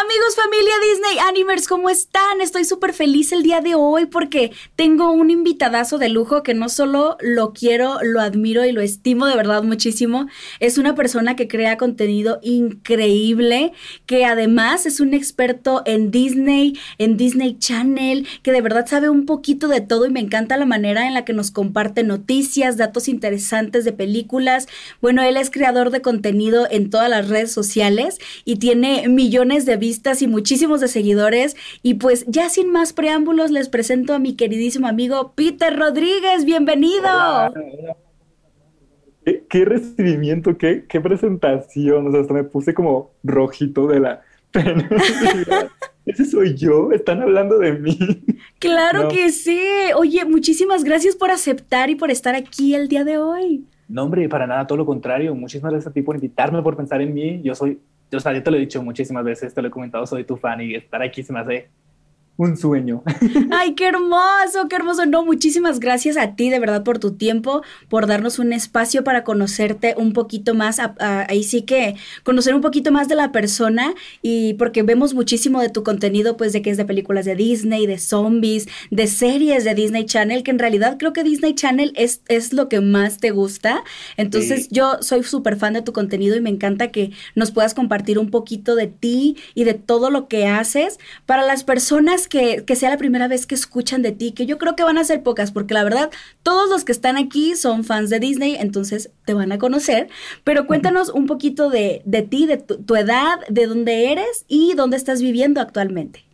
Amigos, familia Disney Animers, ¿cómo están? Estoy súper feliz el día de hoy porque tengo un invitadazo de lujo que no solo lo quiero, lo admiro y lo estimo de verdad muchísimo. Es una persona que crea contenido increíble, que además es un experto en Disney, en Disney Channel, que de verdad sabe un poquito de todo y me encanta la manera en la que nos comparte noticias, datos interesantes de películas. Bueno, él es creador de contenido en todas las redes sociales y tiene millones de vistas y muchísimos de seguidores. Y pues ya sin más preámbulos, les presento a mi queridísimo amigo Peter Rodríguez. Bienvenido. ¿Qué, recibimiento, qué, qué presentación. O sea, hasta me puse como rojito de la pena. Ese soy yo, están hablando de mí. Claro que sí. Oye, muchísimas gracias por aceptar y por estar aquí el día de hoy. No, hombre, para nada, todo lo contrario. Muchísimas gracias a ti por invitarme, por pensar en mí. Yo soy o sea, yo te lo he dicho muchísimas veces, te lo he comentado, soy tu fan y estar aquí se me hace un sueño. Ay, qué hermoso, qué hermoso. No, muchísimas gracias a ti de verdad por tu tiempo, por darnos un espacio para conocerte un poquito más, ahí sí que conocer un poquito más de la persona y porque vemos muchísimo de tu contenido, pues de que es de películas de Disney, de zombies, de series de Disney Channel, que en realidad creo que Disney Channel es, es lo que más te gusta. Entonces yo soy súper fan de tu contenido y me encanta que nos puedas compartir un poquito de ti y de todo lo que haces para las personas que, sea la primera vez que escuchan de ti, que yo creo que van a ser pocas, porque la verdad, todos los que están aquí son fans de Disney, entonces te van a conocer. Pero cuéntanos un poquito de, ti, de tu, edad, de dónde eres y dónde estás viviendo actualmente.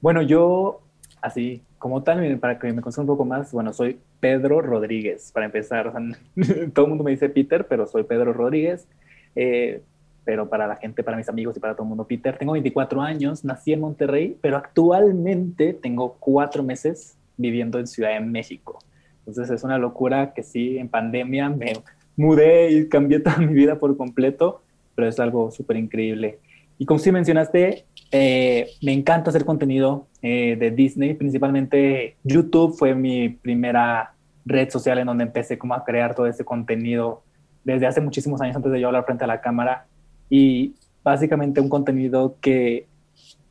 Bueno, yo, así como tal, para que me conozcan un poco más, bueno, soy Pedro Rodríguez, para empezar. todo el mundo me dice Peter, pero soy Pedro Rodríguez. Eh, pero para la gente, para mis amigos y para todo el mundo, Peter. Tengo 24 años, nací en Monterrey, pero actualmente tengo cuatro meses viviendo en Ciudad de México. Entonces es una locura que sí, en pandemia me mudé y cambié toda mi vida por completo, pero es algo súper increíble. Y como sí mencionaste, eh, me encanta hacer contenido eh, de Disney, principalmente YouTube fue mi primera red social en donde empecé como a crear todo ese contenido desde hace muchísimos años antes de yo hablar frente a la cámara y básicamente un contenido que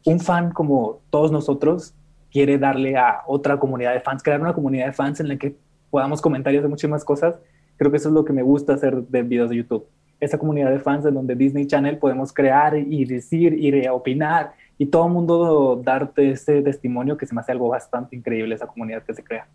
un fan como todos nosotros quiere darle a otra comunidad de fans, crear una comunidad de fans en la que podamos comentarios de muchísimas cosas. Creo que eso es lo que me gusta hacer de videos de YouTube. Esa comunidad de fans en donde Disney Channel podemos crear y decir y opinar y todo el mundo darte ese testimonio que se me hace algo bastante increíble esa comunidad que se crea.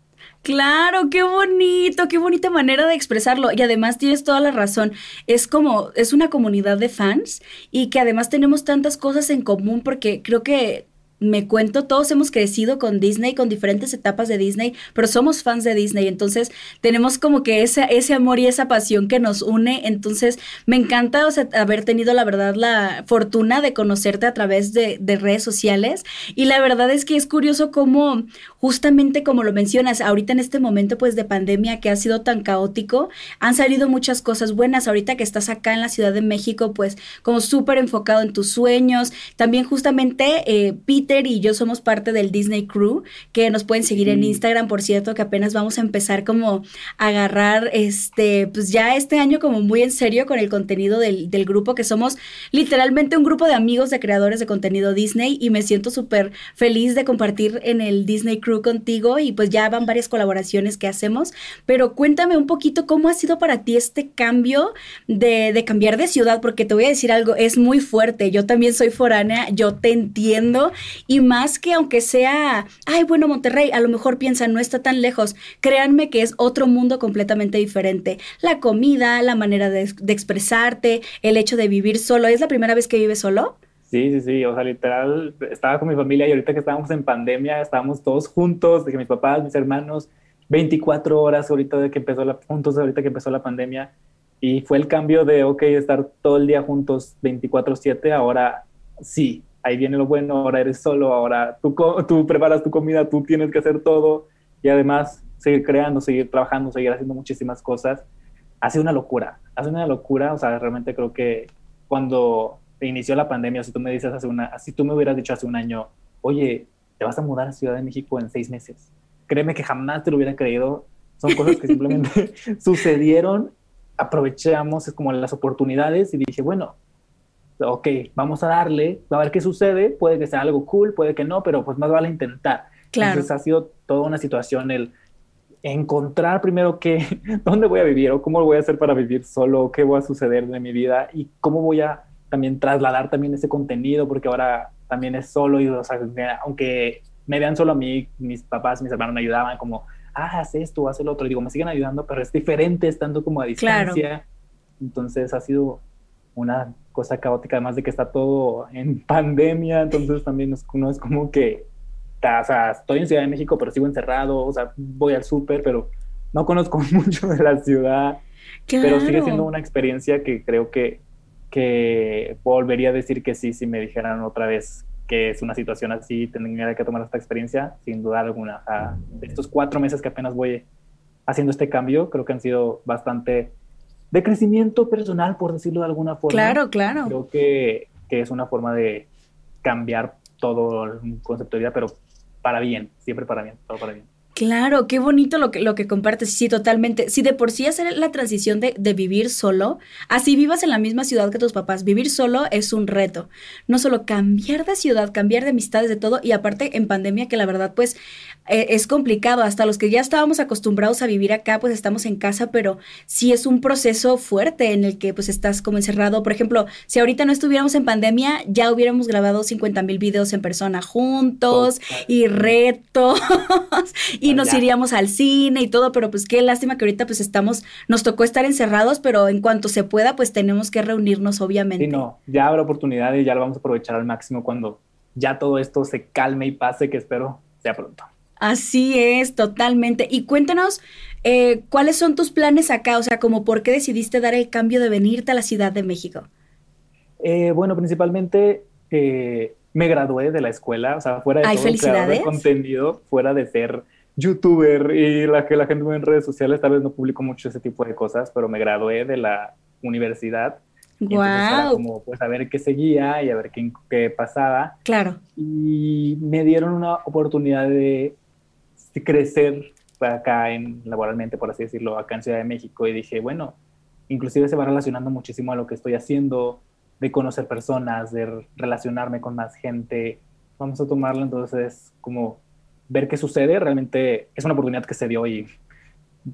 Claro, qué bonito, qué bonita manera de expresarlo. Y además tienes toda la razón. Es como, es una comunidad de fans y que además tenemos tantas cosas en común porque creo que me cuento, todos hemos crecido con Disney, con diferentes etapas de Disney, pero somos fans de Disney, entonces tenemos como que ese, ese amor y esa pasión que nos une, entonces me encanta haber tenido la verdad la fortuna de conocerte a través de, de redes sociales y la verdad es que es curioso cómo justamente como lo mencionas, ahorita en este momento pues de pandemia que ha sido tan caótico, han salido muchas cosas buenas, ahorita que estás acá en la Ciudad de México pues como súper enfocado en tus sueños, también justamente eh, y yo somos parte del Disney Crew, que nos pueden seguir en Instagram, por cierto, que apenas vamos a empezar como a agarrar, este, pues ya este año como muy en serio con el contenido del, del grupo, que somos literalmente un grupo de amigos de creadores de contenido Disney y me siento súper feliz de compartir en el Disney Crew contigo y pues ya van varias colaboraciones que hacemos, pero cuéntame un poquito cómo ha sido para ti este cambio de, de cambiar de ciudad, porque te voy a decir algo, es muy fuerte, yo también soy foránea, yo te entiendo y más que aunque sea, ay, bueno, Monterrey, a lo mejor piensan, no está tan lejos, créanme que es otro mundo completamente diferente. La comida, la manera de, expresarte, el hecho de vivir solo. ¿Es la primera vez que vives solo? Sí, sí, sí, o sea, literal, estaba con mi familia y ahorita que estábamos en pandemia, estábamos todos juntos, de que mis papás, mis hermanos, 24 horas ahorita de que empezó la, juntos ahorita que empezó la pandemia, y fue el cambio de, ok, estar todo el día juntos 24/7, ahora sí, ahí viene lo bueno, ahora eres solo, ahora tú, tú preparas tu comida, tú tienes que hacer todo. Y además seguir creando, seguir trabajando, seguir haciendo muchísimas cosas. Ha sido una locura, ha sido una locura, o sea, realmente creo que cuando inició la pandemia, si tú me dices hace una, si tú me hubieras dicho hace un año, oye, te vas a mudar a Ciudad de México en seis meses, créeme que jamás te lo hubiera creído, son cosas que simplemente sucedieron, aprovechamos como las oportunidades y dije, bueno, ok, vamos a darle, a ver qué sucede, puede que sea algo cool, puede que no, pero pues más vale intentar. Claro. Entonces ha sido toda una situación el encontrar primero qué, dónde voy a vivir o cómo voy a hacer para vivir solo, qué va a suceder de mi vida y cómo voy a también trasladar también ese contenido, porque ahora también es solo y, o sea, aunque me vean solo a mí, mis papás, mis hermanos me ayudaban como, ah, haz esto, haz el otro, y digo, me siguen ayudando, pero es diferente estando como a distancia. Entonces ha sido una cosa caótica, además de que está todo en pandemia, entonces también no es como que, o sea, estoy en Ciudad de México, pero sigo encerrado, o sea, voy al súper, pero no conozco mucho de la ciudad, pero sigue siendo una experiencia que creo que, que volvería a decir que sí, si me dijeran otra vez que es una situación así, tendría que tomar esta experiencia, sin duda alguna. estos cuatro meses que apenas voy haciendo este cambio, creo que han sido bastante de crecimiento personal, por decirlo de alguna forma. Claro, claro. Creo que, que es una forma de cambiar todo el concepto de vida, pero para bien, siempre para bien, todo para bien. Claro, qué bonito lo que, lo que compartes, sí, totalmente. Si de por sí hacer la transición de, de, vivir solo, así vivas en la misma ciudad que tus papás, vivir solo es un reto. No solo cambiar de ciudad, cambiar de amistades, de todo, y aparte en pandemia que la verdad pues eh, es complicado. Hasta los que ya estábamos acostumbrados a vivir acá, pues estamos en casa, pero sí es un proceso fuerte en el que pues estás como encerrado. Por ejemplo, si ahorita no estuviéramos en pandemia, ya hubiéramos grabado 50 mil videos en persona juntos y retos y nos iríamos al cine y todo, pero pues qué lástima que ahorita pues estamos, nos tocó estar encerrados, pero en cuanto se pueda, pues tenemos que reunirnos, obviamente. Sí, no, ya habrá oportunidad y ya lo vamos a aprovechar al máximo cuando ya todo esto se calme y pase, que espero sea pronto. Así es, totalmente. Y cuéntanos, eh, ¿cuáles son tus planes acá? O sea, como por qué decidiste dar el cambio de venirte a la Ciudad de México. Eh, bueno, principalmente eh, me gradué de la escuela, o sea, fuera de todo de contenido, fuera de ser youtuber y la que la gente ve en redes sociales, tal vez no publico mucho ese tipo de cosas, pero me gradué de la universidad. Wow. como pues a ver qué seguía y a ver qué, qué pasaba. Claro. Y me dieron una oportunidad de crecer acá en, laboralmente, por así decirlo, acá en Ciudad de México y dije, bueno, inclusive se va relacionando muchísimo a lo que estoy haciendo, de conocer personas, de relacionarme con más gente. Vamos a tomarlo entonces como ver qué sucede. Realmente es una oportunidad que se dio y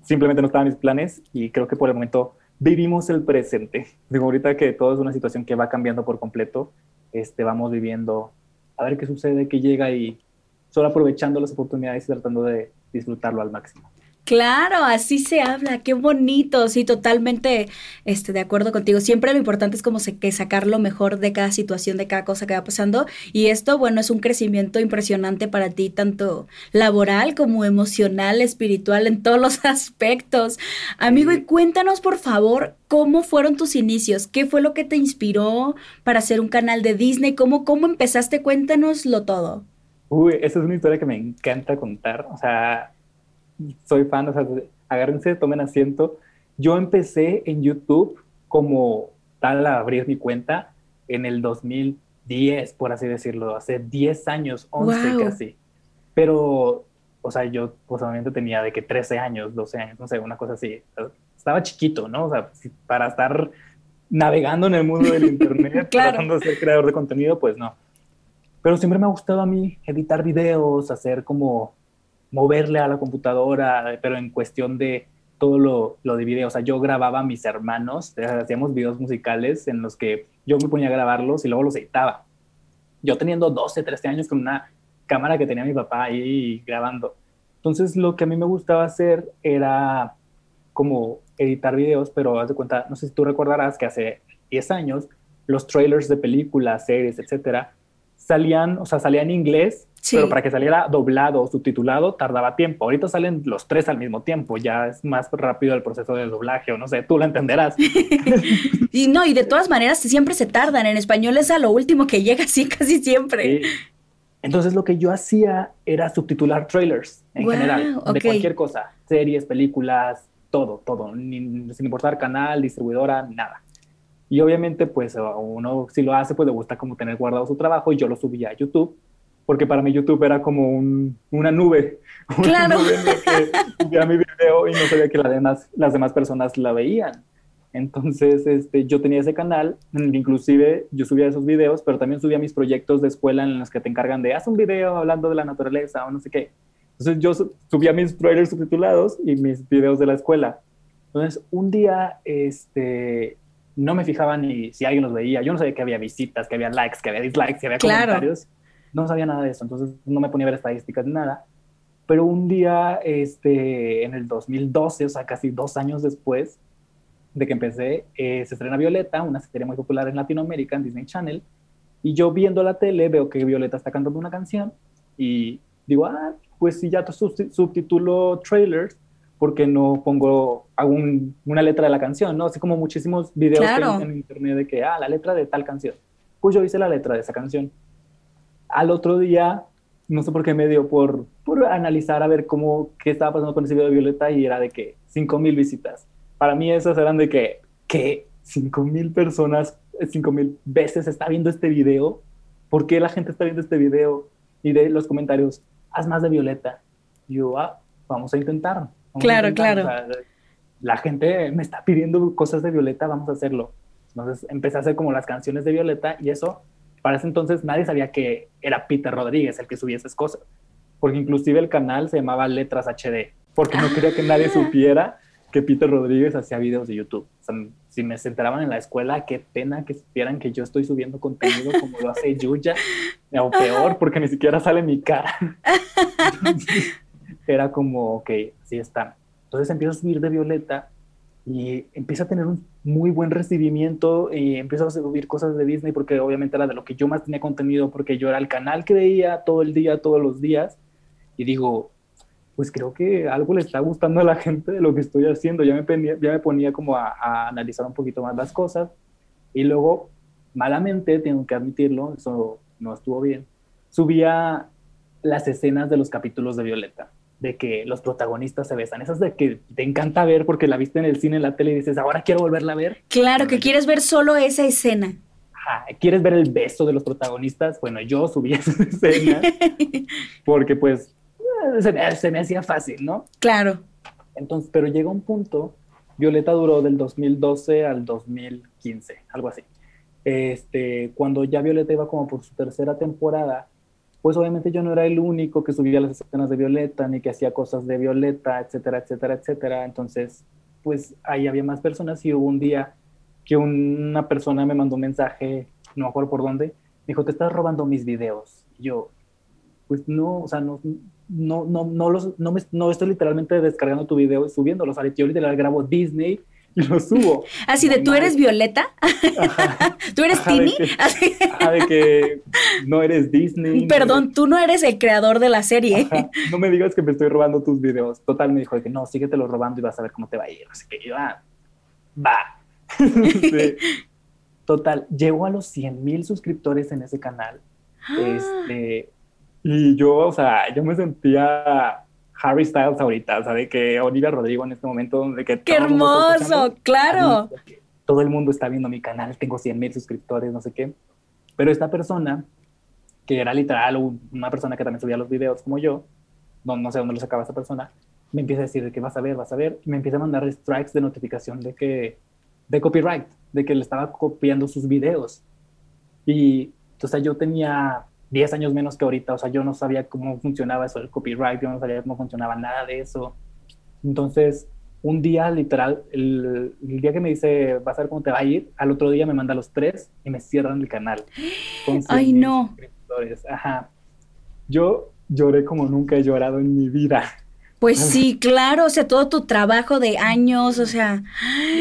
simplemente no estaba en mis planes y creo que por el momento vivimos el presente. Digo, ahorita que todo es una situación que va cambiando por completo, este, vamos viviendo a ver qué sucede, qué llega y solo aprovechando las oportunidades y tratando de disfrutarlo al máximo. Claro, así se habla, qué bonito, sí, totalmente este, de acuerdo contigo. Siempre lo importante es como que sacar lo mejor de cada situación, de cada cosa que va pasando. Y esto, bueno, es un crecimiento impresionante para ti, tanto laboral como emocional, espiritual, en todos los aspectos. Amigo, y cuéntanos, por favor, cómo fueron tus inicios, qué fue lo que te inspiró para hacer un canal de Disney, cómo, cómo empezaste, cuéntanoslo todo. Uy, esa es una historia que me encanta contar. O sea, soy fan, o sea, agárrense, tomen asiento. Yo empecé en YouTube como tal a abrir mi cuenta en el 2010, por así decirlo, hace 10 años, 11 casi. Pero, o sea, yo posiblemente tenía de que 13 años, 12 años, no sé, una cosa así. Estaba chiquito, ¿no? O sea, para estar navegando en el mundo del Internet, tratando de ser creador de contenido, pues no. Pero siempre me ha gustado a mí editar videos, hacer como moverle a la computadora, pero en cuestión de todo lo, de video. O sea, yo grababa a mis hermanos, hacíamos videos musicales en los que yo me ponía a grabarlos y luego los editaba. Yo teniendo 12, 13 años con una cámara que tenía mi papá ahí grabando. Entonces, lo que a mí me gustaba hacer era como editar videos, pero haz de cuenta, no sé si tú recordarás que hace 10 años los trailers de películas, series, etcétera, salían, o sea, salían en inglés, pero para que saliera doblado o subtitulado tardaba tiempo. Ahorita salen los tres al mismo tiempo, ya es más rápido el proceso de doblaje o no sé, tú lo entenderás. y no, y de todas maneras siempre se tardan, en español es a lo último que llega, así casi siempre. Entonces lo que yo hacía era subtitular trailers en general, de cualquier cosa, series, películas, todo, todo, sin importar canal, distribuidora, nada. Y obviamente, pues uno si lo hace, pues le gusta como tener guardado su trabajo y yo lo subía a YouTube, porque para mí YouTube era como un, una nube. Claro. Una nube en la que subía mi video y no sabía que las demás, las demás personas la veían. Entonces, este, yo tenía ese canal, inclusive yo subía esos videos, pero también subía mis proyectos de escuela en los que te encargan de, haz un video hablando de la naturaleza o no sé qué. Entonces yo subía mis trailers subtitulados y mis videos de la escuela. Entonces, un día, este, no me fijaba ni si alguien los veía. Yo no sabía que había visitas, que había likes, que había dislikes, que había comentarios. No sabía nada de eso, entonces no me ponía a ver estadísticas ni nada. Pero un día, este, en el 2012, o sea, casi dos años después de que empecé, eh, se estrena Violeta, una serie muy popular en Latinoamérica, en Disney Channel. Y yo viendo la tele veo que Violeta está cantando una canción y digo, ah, pues si ya subtitulo trailers, porque no pongo hago una letra de la canción, ¿no? Así como muchísimos videos en internet de que, ah, la letra de tal canción. Pues yo hice la letra de esa canción. Al otro día, no sé por qué me dio por, por analizar a ver cómo, qué estaba pasando con ese video de Violeta y era de que 5 mil visitas. Para mí esas eran de que, que 5 mil personas, 5 mil veces está viendo este video. ¿Por qué la gente está viendo este video? Y de los comentarios, haz más de Violeta. Y yo, ah, vamos a intentar claro, claro. la gente me está pidiendo cosas de Violeta, vamos a hacerlo. Entonces empecé a hacer como las canciones de Violeta y eso, para ese entonces nadie sabía que era Peter Rodríguez el que subía esas cosas, porque inclusive el canal se llamaba Letras HD, porque no quería que nadie ah. supiera que Peter Rodríguez hacía videos de YouTube. O sea, si me enteraban en la escuela, qué pena que supieran que yo estoy subiendo contenido como lo hace Yuya, o peor, porque ni siquiera sale mi cara. era como, ok, así está. Entonces empiezo a subir de Violeta y empieza a tener un muy buen recibimiento y empiezo a subir cosas de Disney porque obviamente era de lo que yo más tenía contenido porque yo era el canal que veía todo el día, todos los días y digo, pues creo que algo le está gustando a la gente de lo que estoy haciendo. Ya me, ponía, ya me ponía como a, a analizar un poquito más las cosas y luego, malamente, tengo que admitirlo, eso no estuvo bien, subía las escenas de los capítulos de Violeta de que los protagonistas se besan. Esas de que te encanta ver porque la viste en el cine, en la tele y dices, ahora quiero volverla a ver. Claro, que quieres ver solo esa escena. ¿Quieres ver el beso de los protagonistas? Bueno, yo subí esa escena porque pues se me, hacía fácil, ¿no? Claro. Entonces, pero llega un punto, Violeta duró del 2012 al 2015, algo así. Este, cuando ya Violeta iba como por su tercera temporada, pues obviamente yo no era el único que subía las escenas de Violeta, ni que hacía cosas de Violeta, etcétera, etcétera, etcétera. Entonces, pues ahí había más personas y hubo un día que una persona me mandó un mensaje, no me acuerdo por dónde, dijo, te estás robando mis videos. Y yo, pues no, o sea, no, no, no, no, los, no, me, no estoy literalmente descargando tu video y subiéndolos. Yo literal grabo Disney y lo subo. Así de, ¿tú eres Violeta? ¿Tú eres Timmy? De, que no eres Disney. Perdón, tú no eres el creador de la serie. No me digas que me estoy robando tus videos. Total, me dijo de que no, síguetelo robando y vas a ver cómo te va a ir. Así que yo, ah, va. Total, llego a los 100 mil suscriptores en ese canal. Este, y yo, o sea, yo me sentía Harry Styles ahorita, o sea, de que Olivia Rodrigo en este momento, de que... ¡Qué hermoso! ¡Claro! Todo el mundo está viendo mi canal, tengo 100 mil suscriptores, no sé qué. Pero esta persona, que era literal una persona que también subía los videos como yo, no, no sé dónde lo sacaba esa persona, me empieza a decir de que vas a ver, vas a ver, y me empieza a mandar strikes de notificación de que, de copyright, de que le estaba copiando sus videos. Y, o sea, yo tenía 10 años menos que ahorita, o sea, yo no sabía cómo funcionaba eso del copyright, yo no sabía cómo funcionaba nada de eso. Entonces, un día, literal, el, día que me dice, vas a ver cómo te va a ir, al otro día me manda los tres y me cierran el canal. Ay, no. Ajá. Yo lloré como nunca he llorado en mi vida. Pues sí, claro, o sea, todo tu trabajo de años, o sea...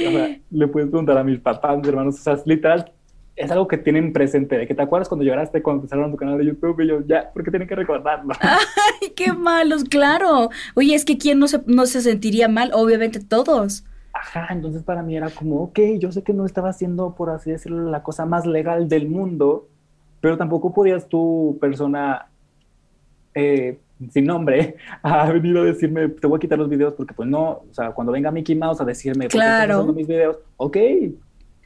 O sea le puedes preguntar a mis papás, mis hermanos, o sea, literal, es algo que tienen presente, de que te acuerdas cuando lloraste cuando empezaron tu canal de YouTube y yo, ya, porque tienen que recordarlo. Ay, qué malos, claro. Oye, es que ¿quién no se, no se sentiría mal? Obviamente todos. Ajá, entonces para mí era como, ok, yo sé que no estaba haciendo, por así decirlo, la cosa más legal del mundo, pero tampoco podías tú, persona eh, sin nombre, a venir a decirme, te voy a quitar los videos porque pues no, o sea, cuando venga Mickey Mouse a decirme, claro. mis videos, ok,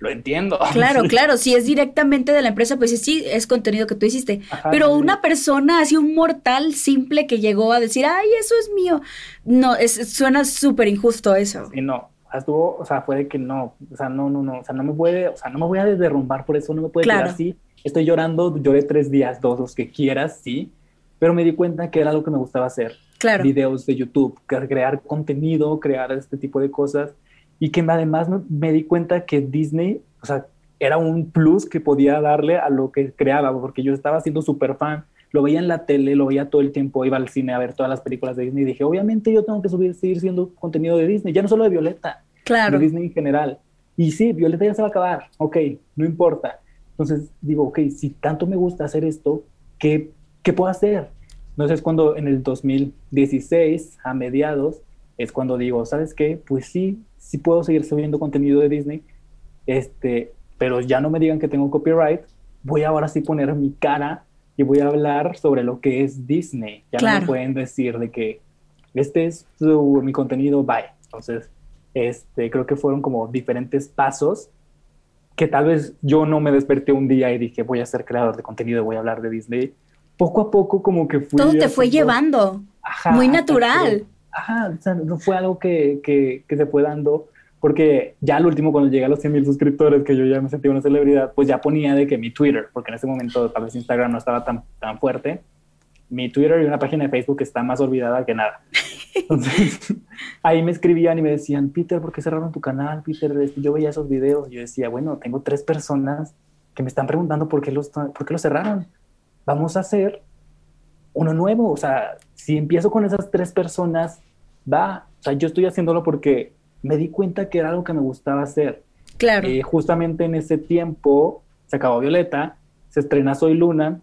lo entiendo. Claro, claro, si es directamente de la empresa, pues sí, es contenido que tú hiciste. Pero una persona, así un mortal simple que llegó a decir, ay, eso es mío, no, es, suena súper injusto eso. Sí, no. estuvo, o sea, fue de que no, o sea, no, no, no, o sea, no me puede, o sea, no me voy a derrumbar por eso, no me puede quedar así. Estoy llorando, lloré tres días, dos, los que quieras, sí, pero me di cuenta que era algo que me gustaba hacer. Claro. Videos de YouTube, crear contenido, crear este tipo de cosas. Y que además me, di cuenta que Disney, o sea, era un plus que podía darle a lo que creaba, porque yo estaba siendo súper fan, lo veía en la tele, lo veía todo el tiempo, iba al cine a ver todas las películas de Disney y dije, obviamente yo tengo que subir, seguir siendo contenido de Disney, ya no solo de Violeta, claro. de Disney en general. Y sí, Violeta ya se va a acabar, ok, no importa. Entonces digo, ok, si tanto me gusta hacer esto, ¿qué, qué puedo hacer? Entonces cuando en el 2016, a mediados, es cuando digo, ¿sabes qué? Pues sí, sí puedo seguir subiendo contenido de Disney, este, pero ya no me digan que tengo copyright, voy ahora sí poner mi cara y voy a hablar sobre lo que es Disney. Ya no me pueden decir de que este es mi contenido, bye. Entonces, este, creo que fueron como diferentes pasos que tal vez yo no me desperté un día y dije voy a ser creador de contenido, voy a hablar de Disney. Poco a poco como que fui... Todo te fue llevando. Muy natural. Ajá, o sea, no fue algo que, que, que se fue dando porque ya al último cuando llegué a los 100 mil suscriptores, que yo ya me sentía una celebridad, pues ya ponía de que mi Twitter, porque en ese momento tal vez Instagram no estaba tan, tan fuerte, mi Twitter y una página de Facebook está más olvidada que nada. Entonces, ahí me escribían y me decían, Peter, ¿por qué cerraron tu canal? Peter, yo veía esos videos. Y yo decía, bueno, tengo tres personas que me están preguntando por qué los, por qué los cerraron. Vamos a hacer uno nuevo. O sea, si empiezo con esas tres personas, va. O sea, yo estoy haciéndolo porque me di cuenta que era algo que me gustaba hacer. Claro. Eh, justamente en ese tiempo se acabó Violeta, se estrena Soy Luna,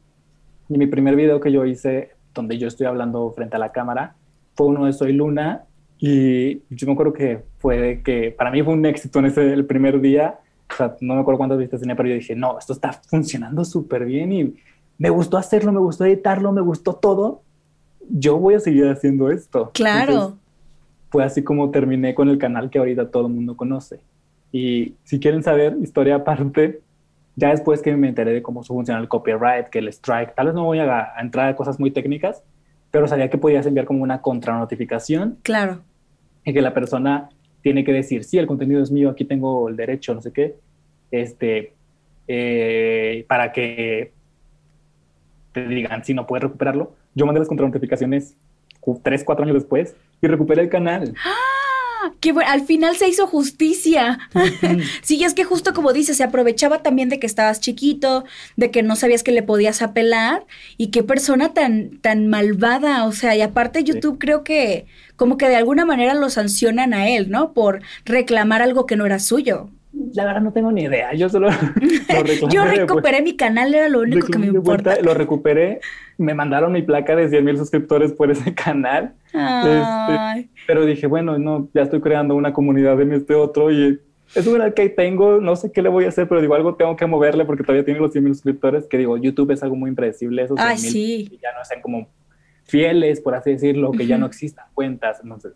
y mi primer video que yo hice, donde yo estoy hablando frente a la cámara, fue uno de Soy Luna, y yo me acuerdo que fue que para mí fue un éxito en ese el primer día. O sea, no me acuerdo cuántas vistas tenía, pero yo dije, no, esto está funcionando súper bien y me gustó hacerlo, me gustó editarlo, me gustó todo. Yo voy a seguir haciendo esto. Claro fue así como terminé con el canal que ahorita todo el mundo conoce. Y si quieren saber historia aparte, ya después que me enteré de cómo funciona el copyright, que el strike, tal vez no voy a, entrar a cosas muy técnicas, pero sabía que podías enviar como una contranotificación. Claro. Y que la persona tiene que decir, sí, el contenido es mío, aquí tengo el derecho, no sé qué, este, eh, para que te digan si no puedes recuperarlo. Yo mandé las contranotificaciones tres, cuatro años después y recuperé el canal. ¡Ah! Que al final se hizo justicia. sí, es que justo como dices, se aprovechaba también de que estabas chiquito, de que no sabías que le podías apelar y qué persona tan, tan malvada. O sea, y aparte YouTube creo que como que de alguna manera lo sancionan a él, ¿no? Por reclamar algo que no era suyo. La verdad no tengo ni idea. Yo solo lo Yo recuperé mi canal, era lo único que me importa. lo recuperé, me mandaron mi placa de 100 mil suscriptores por ese canal. Este, pero dije, bueno, no, ya estoy creando una comunidad en este otro y es un canal que tengo, no sé qué le voy a hacer, pero digo, algo tengo que moverle porque todavía tiene los 100 mil suscriptores, que digo, YouTube es algo muy impredecible, esos Ay, sí. ya no sean como fieles, por así decirlo, que ya no existan cuentas, entonces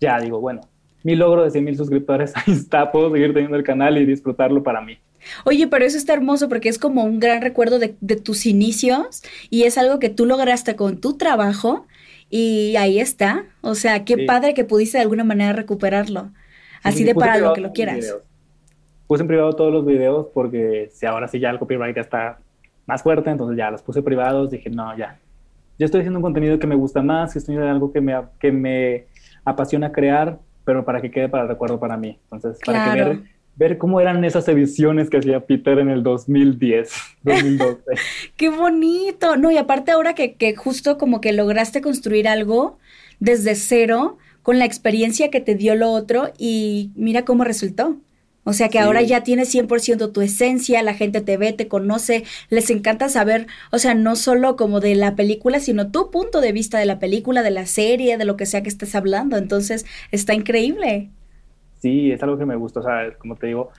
ya digo, bueno, mi logro de 100 mil suscriptores, ahí está, puedo seguir teniendo el canal y disfrutarlo para mí. Oye, pero eso está hermoso porque es como un gran recuerdo de, tus inicios y es algo que tú lograste con tu trabajo y ahí está. O sea, qué padre que pudiste de alguna manera recuperarlo. Así de para lo que lo quieras. Puse en privado todos los videos porque si ahora sí ya el copyright ya está más fuerte, entonces ya los puse privados. Dije, no, ya. Yo estoy haciendo un contenido que me gusta más, que estoy haciendo algo que me, que me apasiona crear pero para que quede para el recuerdo para mí. Entonces, para que ver, ver cómo eran esas ediciones que hacía Peter en el 2010, 2012. ¡Qué bonito! No, y aparte ahora que, que justo como que lograste construir algo desde cero, con la experiencia que te dio lo otro y mira cómo resultó. O sea que ahora ya tienes 100% tu esencia, la gente te ve, te conoce, les encanta saber, o sea, no solo como de la película, sino tu punto de vista de la película, de la serie, de lo que sea que estés hablando. Entonces, está increíble. Sí, es algo que me gusta, o sea, como te digo,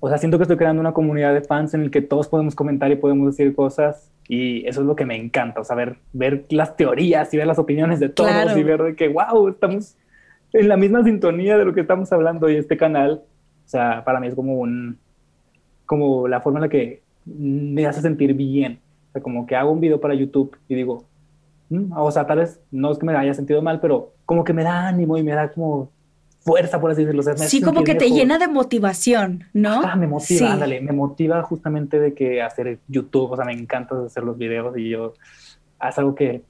o sea, siento que estoy creando una comunidad de fans en el que todos podemos comentar y podemos decir cosas y eso es lo que me encanta, o sea, ver, ver las teorías y ver las opiniones de todos y ver de que, wow, estamos en la misma sintonía de lo que estamos hablando y este canal o sea, para mí es como un, como la forma en la que me hace sentir bien. O sea, como que hago un video para YouTube y digo, mm", o sea, tal vez no es que me haya sentido mal, pero como que me da ánimo y me da como, fuerza, por así decirlo. sí, como que te llena de motivación, ¿no? Ah, me motiva, ándale, me motiva justamente de que hacer YouTube, o sea, me encanta hacer los videos y yo, es algo que,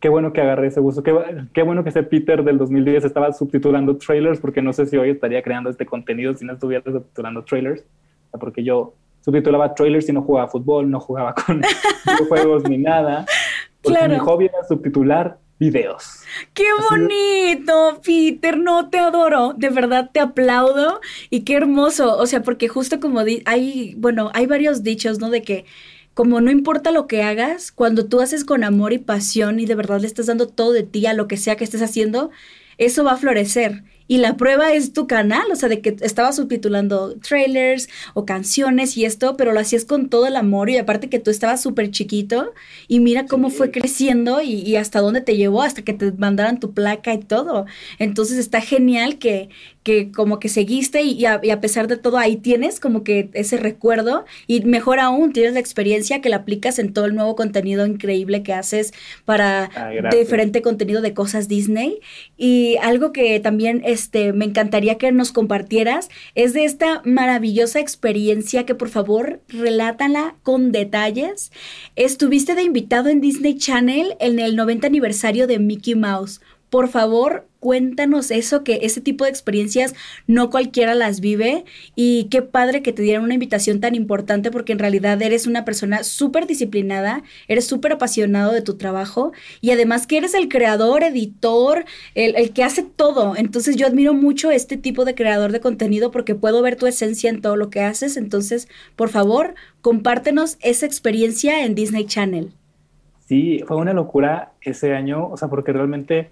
qué bueno que agarré ese gusto, qué, qué bueno que ese Peter del 2010 estaba subtitulando trailers, porque no sé si hoy estaría creando este contenido si no estuviera subtitulando trailers, porque yo subtitulaba trailers y no jugaba fútbol, no jugaba con juegos ni nada. Claro. Mi hobby era subtitular videos. ¡Qué bonito, Peter! No, te adoro. De verdad te aplaudo. Y qué hermoso. O sea, porque justo como hay, bueno, hay varios dichos, ¿no? De que como no importa lo que hagas, cuando tú haces con amor y pasión y de verdad le estás dando todo de ti a lo que sea que estés haciendo, eso va a florecer. Y la prueba es tu canal, o sea, de que estabas subtitulando trailers o canciones y esto, pero lo hacías con todo el amor y aparte que tú estabas súper chiquito y mira cómo fue creciendo y, hasta dónde te llevó, hasta que te mandaran tu placa y todo. Entonces está genial que, que como que seguiste y, a, pesar de todo ahí tienes como que ese recuerdo y mejor aún tienes la experiencia que la aplicas en todo el nuevo contenido increíble que haces para ah, diferente contenido de cosas Disney y algo que también es este, me encantaría que nos compartieras es de esta maravillosa experiencia que por favor relátala con detalles. Estuviste de invitado en Disney Channel en el 90 aniversario de Mickey Mouse. Por favor, cuéntanos eso, que ese tipo de experiencias no cualquiera las vive y qué padre que te dieran una invitación tan importante porque en realidad eres una persona súper disciplinada, eres súper apasionado de tu trabajo y además que eres el creador, editor, el, el, que hace todo. Entonces yo admiro mucho este tipo de creador de contenido porque puedo ver tu esencia en todo lo que haces. Entonces, por favor, compártenos esa experiencia en Disney Channel. Sí, fue una locura ese año, o sea, porque realmente,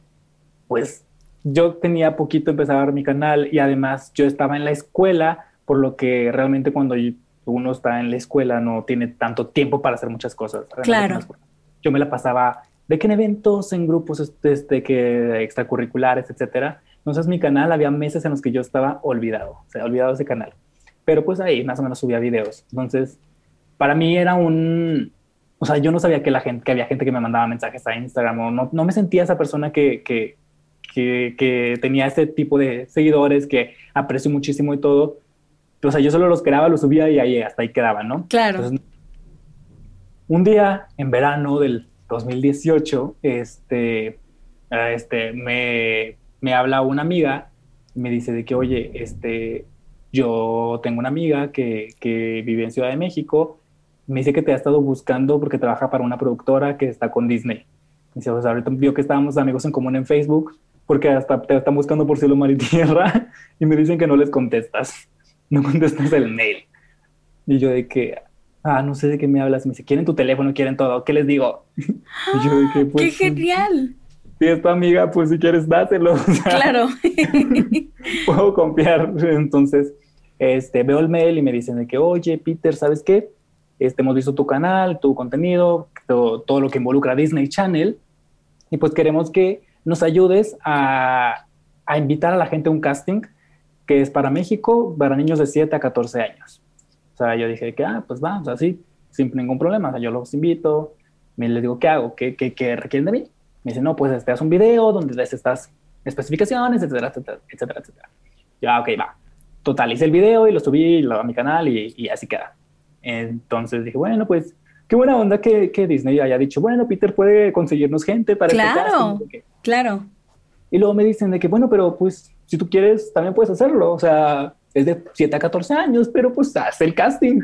pues yo tenía poquito empezar mi canal y además yo estaba en la escuela, por lo que realmente cuando uno está en la escuela no tiene tanto tiempo para hacer muchas cosas. Claro. Yo me la pasaba de que en eventos, en grupos este, este, que extracurriculares, etcétera. Entonces mi canal había meses en los que yo estaba olvidado, o sea, olvidado ese canal. Pero pues ahí más o menos subía videos. Entonces, para mí era un, o sea, yo no sabía que la gente, que había gente que me mandaba mensajes a Instagram o no, no me sentía esa persona que, que, que, tenía este tipo de seguidores que aprecio muchísimo y todo. O sea, yo solo los creaba, los subía y ahí hasta ahí quedaban, ¿no? Claro. un día en verano del 2018, este, este, me, me habla una amiga y me dice de que, oye, este, yo tengo una amiga que, que vive en Ciudad de México, me dice que te ha estado buscando porque trabaja para una productora que está con Disney. dice, o sea, ahorita vio que estábamos amigos en común en Facebook porque hasta te están buscando por cielo, mar y tierra y me dicen que no les contestas, no contestas el mail. Y yo de que, ah, no sé de qué me hablas. Me dice, quieren tu teléfono, quieren todo. ¿Qué les digo? Y yo de que, pues, ¡Qué genial! Si es tu amiga, pues si quieres, dáselo. claro. puedo confiar. Entonces, este, veo el mail y me dicen de que, oye, Peter, ¿sabes qué? Este, hemos visto tu canal, tu contenido, todo, todo lo que involucra Disney Channel. Y pues queremos que nos ayudes a, invitar a la gente a un casting que es para México, para niños de 7 a 14 años. O sea, yo dije que, ah, pues vamos, así, sin ningún problema. O sea, yo los invito, me les digo, ¿qué hago? ¿Qué, qué, requieren de mí? Me dice, no, pues este, haz un video donde des estas especificaciones, etcétera, etcétera, etcétera, etcétera. Yo, ah, ok, va. Total, hice el video y lo subí a mi canal y, y, así queda. Entonces dije, bueno, pues qué buena onda que, que, Disney haya dicho, bueno, Peter puede conseguirnos gente para este claro. este casting. Claro. Y luego me dicen de que, bueno, pero pues si tú quieres, también puedes hacerlo. O sea, es de 7 a 14 años, pero pues haz el casting.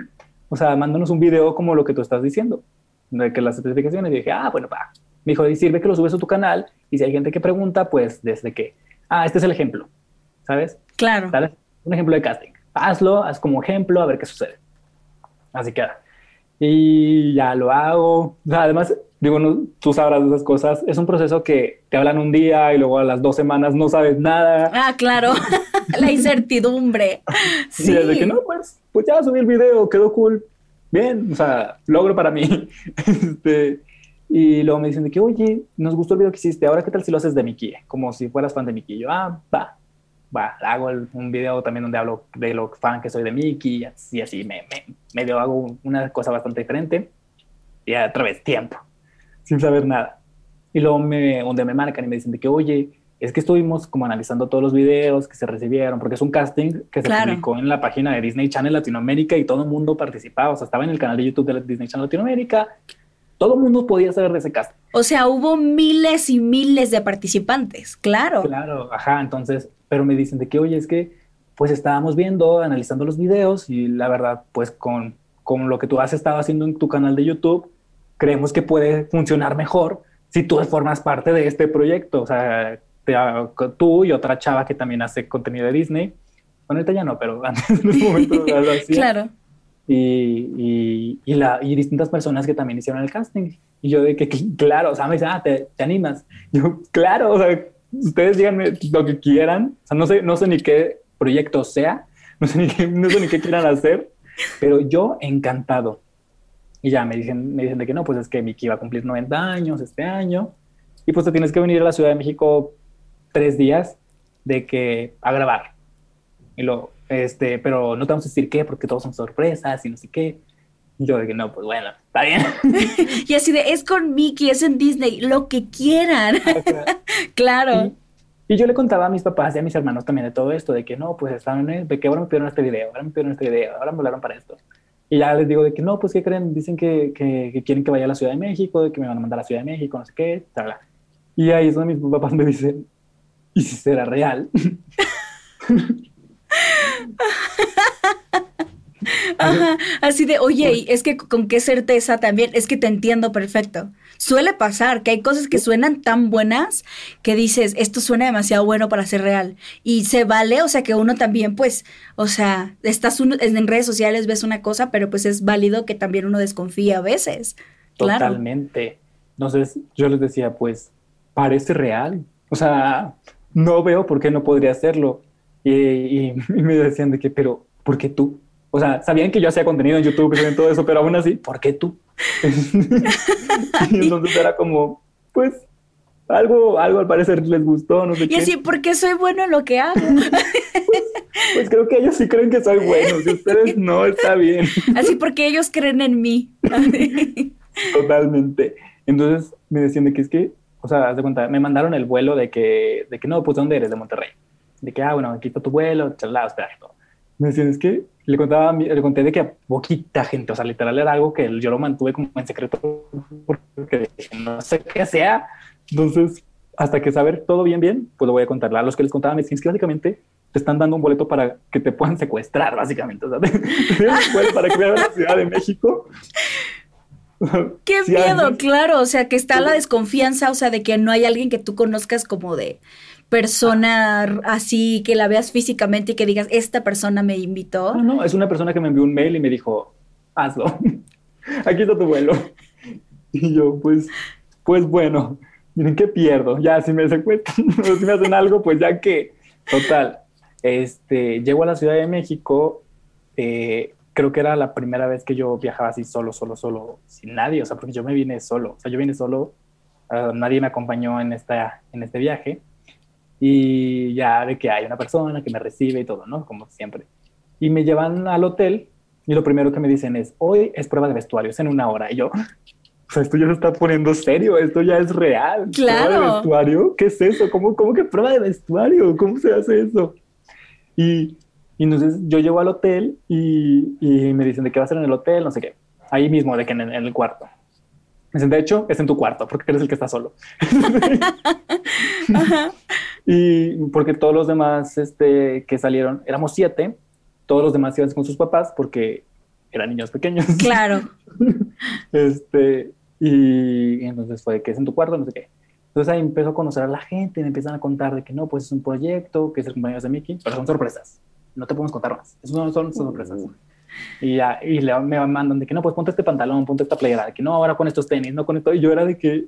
O sea, mándanos un video como lo que tú estás diciendo, de que las especificaciones. Y dije, ah, bueno, va. Me dijo, y sirve que lo subes a tu canal. Y si hay gente que pregunta, pues desde que, ah, este es el ejemplo, ¿sabes? Claro. ¿Sabes? Un ejemplo de casting. Hazlo, haz como ejemplo, a ver qué sucede. Así queda. Y ya lo hago. O sea, además, digo, no, tú sabrás de esas cosas, es un proceso que te hablan un día y luego a las dos semanas no sabes nada. Ah, claro, la incertidumbre. Sí. Y desde que no, pues, pues ya subí el video, quedó cool, bien, o sea, logro para mí. este, y luego me dicen de que, oye, nos gustó el video que hiciste, ahora qué tal si lo haces de Mickey, como si fueras fan de Mickey. yo, ah, va, va, hago un video también donde hablo de lo fan que soy de Mickey y así, así, me, me, medio hago una cosa bastante diferente. Y otra vez, tiempo sin saber nada. Y luego me, donde me marcan y me dicen de que, oye, es que estuvimos como analizando todos los videos que se recibieron, porque es un casting que se Claro. publicó en la página de Disney Channel Latinoamérica y todo el mundo participaba, o sea, estaba en el canal de YouTube de Disney Channel Latinoamérica, todo el mundo podía saber de ese casting. O sea, hubo miles y miles de participantes, claro. Claro, ajá, entonces, pero me dicen de que, oye, es que pues estábamos viendo, analizando los videos y la verdad, pues con, con lo que tú has estado haciendo en tu canal de YouTube, creemos que puede funcionar mejor si tú formas parte de este proyecto. O sea, te- tú y otra chava que también hace contenido de Disney. Bueno, ahorita ya no, pero antes en ese momento lo hacía. Claro. Y, y, y, la, y distintas personas que también hicieron el casting. Y yo de que, que- claro, o sea, me dicen, ah, ¿te, te animas? Yo, claro, o sea, ustedes díganme lo que quieran. O sea, no sé, no sé ni qué proyecto sea, no sé ni qué, no sé ni qué quieran hacer, pero yo encantado. Y ya me dicen, me dicen de que no, pues es que Miki va a cumplir 90 años este año y pues te tienes que venir a la Ciudad de México tres días de que a grabar. Y lo, este, pero no te vamos a decir qué porque todos son sorpresas y no sé qué. Y yo de que no, pues bueno, está bien. Y así de, es con Mickey, es en Disney, lo que quieran. claro. Y yo le contaba a mis papás y a mis hermanos también de todo esto, de que no, pues estaban, de que ahora me pidieron este video, ahora me pidieron este video, ahora me hablaron para esto. Y ya les digo de que no, pues ¿qué creen? Dicen que, que, quieren que vaya a la Ciudad de México, de que me van a mandar a la Ciudad de México, no sé qué, tal. Y ahí es donde mis papás me dicen, ¿y si será real? Ajá, así de, oye, es que con qué certeza también, es que te entiendo perfecto. Suele pasar que hay cosas que suenan tan buenas que dices, esto suena demasiado bueno para ser real. Y se vale, o sea, que uno también, pues, o sea, estás uno- en redes sociales, ves una cosa, pero pues es válido que también uno desconfía a veces. Claro. Totalmente. Entonces yo les decía, pues parece real. O sea, no veo por qué no podría hacerlo. Y, y- y me decían de que, pero, ¿por qué tú? O sea, sabían que yo hacía contenido en YouTube y sabían todo eso, pero aún así, ¿por qué tú? y entonces era como, pues, algo, algo al parecer les gustó, no sé Y qué. así, porque soy bueno en lo que hago. Pues creo que ellos sí creen que soy bueno. Si ustedes no, está bien. Así porque ellos creen en mí. Totalmente. Entonces me decían de que es que, o sea, haz de cuenta, me mandaron el vuelo de que, de que no, pues ¿de ¿dónde eres? De Monterrey. De que, ah, bueno, aquí está tu vuelo, chalá, espera, todo. Me decían, es que le contaba, le conté de que a poquita gente, o sea, literal era algo que yo lo mantuve como en secreto porque no sé qué sea. Entonces, hasta que saber todo bien, bien, pues lo voy a contar. A los que les contaba, me decían, es que básicamente te están dando un boleto para que te puedan secuestrar, básicamente. O sea, te, te dan un vuelo para que vayas a la Ciudad de México. Qué miedo, claro, o sea, que está la desconfianza, o sea, de que no hay alguien que tú conozcas como de persona así, que la veas físicamente y que digas, esta persona me invitó. No, no, es una persona que me envió un mail y me dijo, hazlo. Aquí está tu vuelo. Y yo, pues, pues bueno, miren qué pierdo. Ya, si me secuestran si me hacen algo, pues ya que. Total. Este, llego a la Ciudad de México. eh, creo que era la primera vez que yo viajaba así solo, solo, solo, sin nadie. O sea, porque yo me vine solo. O sea, yo vine solo. ah, nadie me acompañó en, esta, en este viaje. Y ya de que hay una persona que me recibe y todo, ¿no? Como siempre y me llevan al hotel y lo primero que me dicen es, hoy es prueba de vestuario, es en una hora. Y yo, o sea, esto ya se está poniendo serio, esto ya es real. Claro. ¿Prueba de vestuario? ¿Qué es eso? ¿Cómo, cómo que prueba de vestuario? ¿Cómo se hace eso? Y, y entonces yo llego al hotel y, y me dicen de qué va a ser en el hotel, no sé qué. Ahí mismo, de que en, en el cuarto. Me dicen, de hecho, es en tu cuarto, porque eres el que está solo. Ajá. Y porque todos los demás este, que salieron, éramos siete, todos los demás iban con sus papás porque eran niños pequeños. Claro. Este, y entonces fue que es en tu cuarto, no sé qué. Entonces ahí empezó a conocer a la gente, me empiezan a contar de que no, pues es un proyecto, que es el cumpleaños de Mickey, pero son sorpresas. No te podemos contar más. Eso no son, son sorpresas. Y ya, y le, me mandan de que no, pues ponte este pantalón, ponte esta playera, de que no, ahora con estos tenis, no con esto. Y yo era de que,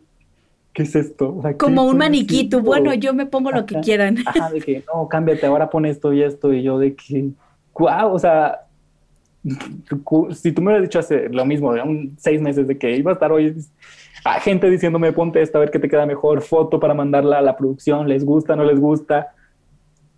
¿qué es esto? O sea, ¿qué Como un maniquí, tú, bueno, yo me pongo lo que Ajá. quieran. Ajá, de que no, cámbiate, ahora pon esto y esto. Y yo de que, wow, o sea, si tú me hubieras dicho hace lo mismo, de un seis meses de que iba a estar hoy, a gente diciéndome ponte esto a ver qué te queda mejor, foto para mandarla a la producción, les gusta, no les gusta.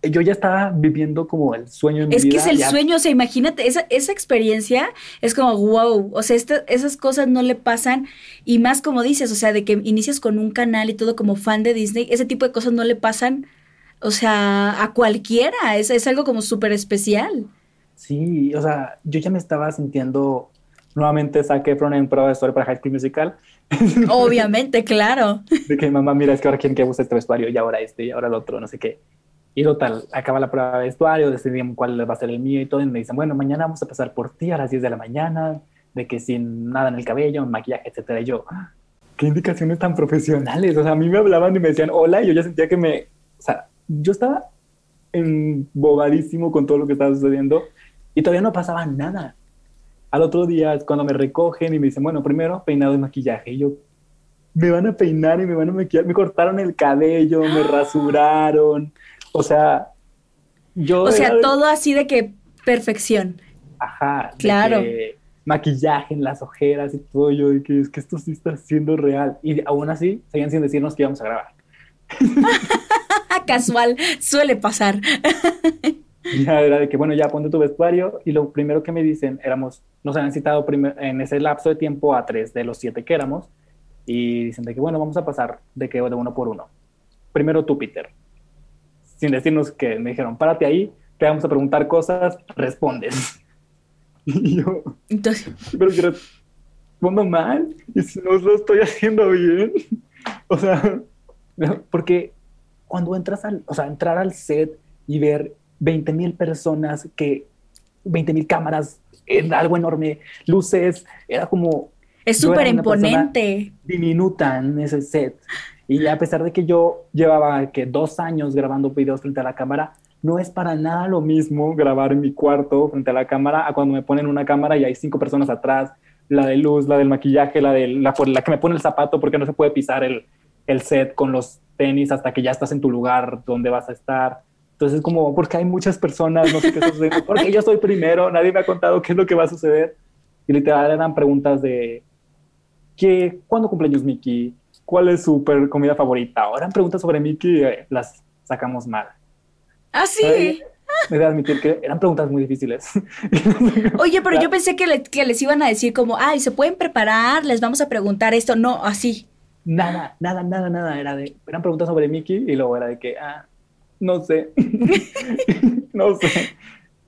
Yo ya estaba viviendo como el sueño en mi Es vida. que es el ya- sueño, o sea, imagínate, esa, esa experiencia es como wow, o sea, esta- esas cosas no le pasan y más como dices, o sea, de que inicias con un canal y todo como fan de Disney, ese tipo de cosas no le pasan, o sea, a cualquiera, es, es algo como súper especial. Sí, o sea, yo ya me estaba sintiendo nuevamente Zac Efron en prueba de historia para High School Musical. Obviamente, claro. De que mamá, mira, es que ahora quieren que use este vestuario y ahora este y ahora el otro, no sé qué. Y total, acaba la prueba de vestuario, decidimos cuál va a ser el mío y todo. Y me dicen, bueno, mañana vamos a pasar por ti a las 10 de la mañana, de que sin nada en el cabello, maquillaje, etcétera. Y yo, "Ah, qué indicaciones tan profesionales. O sea, a mí me hablaban y me decían hola y yo ya sentía que me. O sea, yo estaba embobadísimo con todo lo que estaba sucediendo y todavía no pasaba nada. Al otro día cuando me recogen y me dicen, bueno, primero peinado y maquillaje. Y yo, me van a peinar y me van a maquillar. Me cortaron el cabello, me rasuraron. O sea, yo. O sea, todo así de que perfección. Ajá. Claro. que maquillaje en las ojeras y todo. Yo, de que es que esto sí está siendo real. Y aún así, seguían sin decirnos que íbamos a grabar. Casual, suele pasar. Y ya era de que, bueno, ya ponte tu vestuario. Y lo primero que me dicen, éramos, nos habían citado en ese lapso de tiempo a tres de los siete que éramos. Y dicen de que, bueno, vamos a pasar de que de uno por uno. Primero tú, Peter. Sin decirnos que me dijeron, párate ahí, te vamos a preguntar cosas, respondes. Y yo, Entonces, pero que respondo mal. Y si no lo estoy haciendo bien. O sea, porque cuando entras al, o sea, entrar al set y ver 20 mil personas que, 20 mil cámaras, en algo enorme, luces, era como es era súper imponente. diminuta en ese set. Y a pesar de que yo llevaba que dos años grabando videos frente a la cámara, no es para nada lo mismo grabar en mi cuarto frente a la cámara a cuando me ponen una cámara y hay cinco personas atrás, la de luz, la del maquillaje, la de la, la que me pone el zapato porque no se puede pisar el, el set con los tenis hasta que ya estás en tu lugar donde vas a estar. Entonces, como, porque hay muchas personas, no sé qué sucediendo, porque yo soy primero, nadie me ha contado qué es lo que va a suceder. Y literal eran preguntas de, ¿qué, ¿cuándo cumpleaños Mickey? ¿Cuál es su comida favorita? Ahora eran preguntas sobre Mickey eh, las sacamos mal. Ah, sí. Ay, Me de admitir que eran preguntas muy difíciles. Oye, pero yo pensé que, le- que les iban a decir como, ay, se pueden preparar, les vamos a preguntar esto. No, así. nada, nada, nada, nada. Era de, eran preguntas sobre Mickey y luego era de que, ah, no sé, no sé.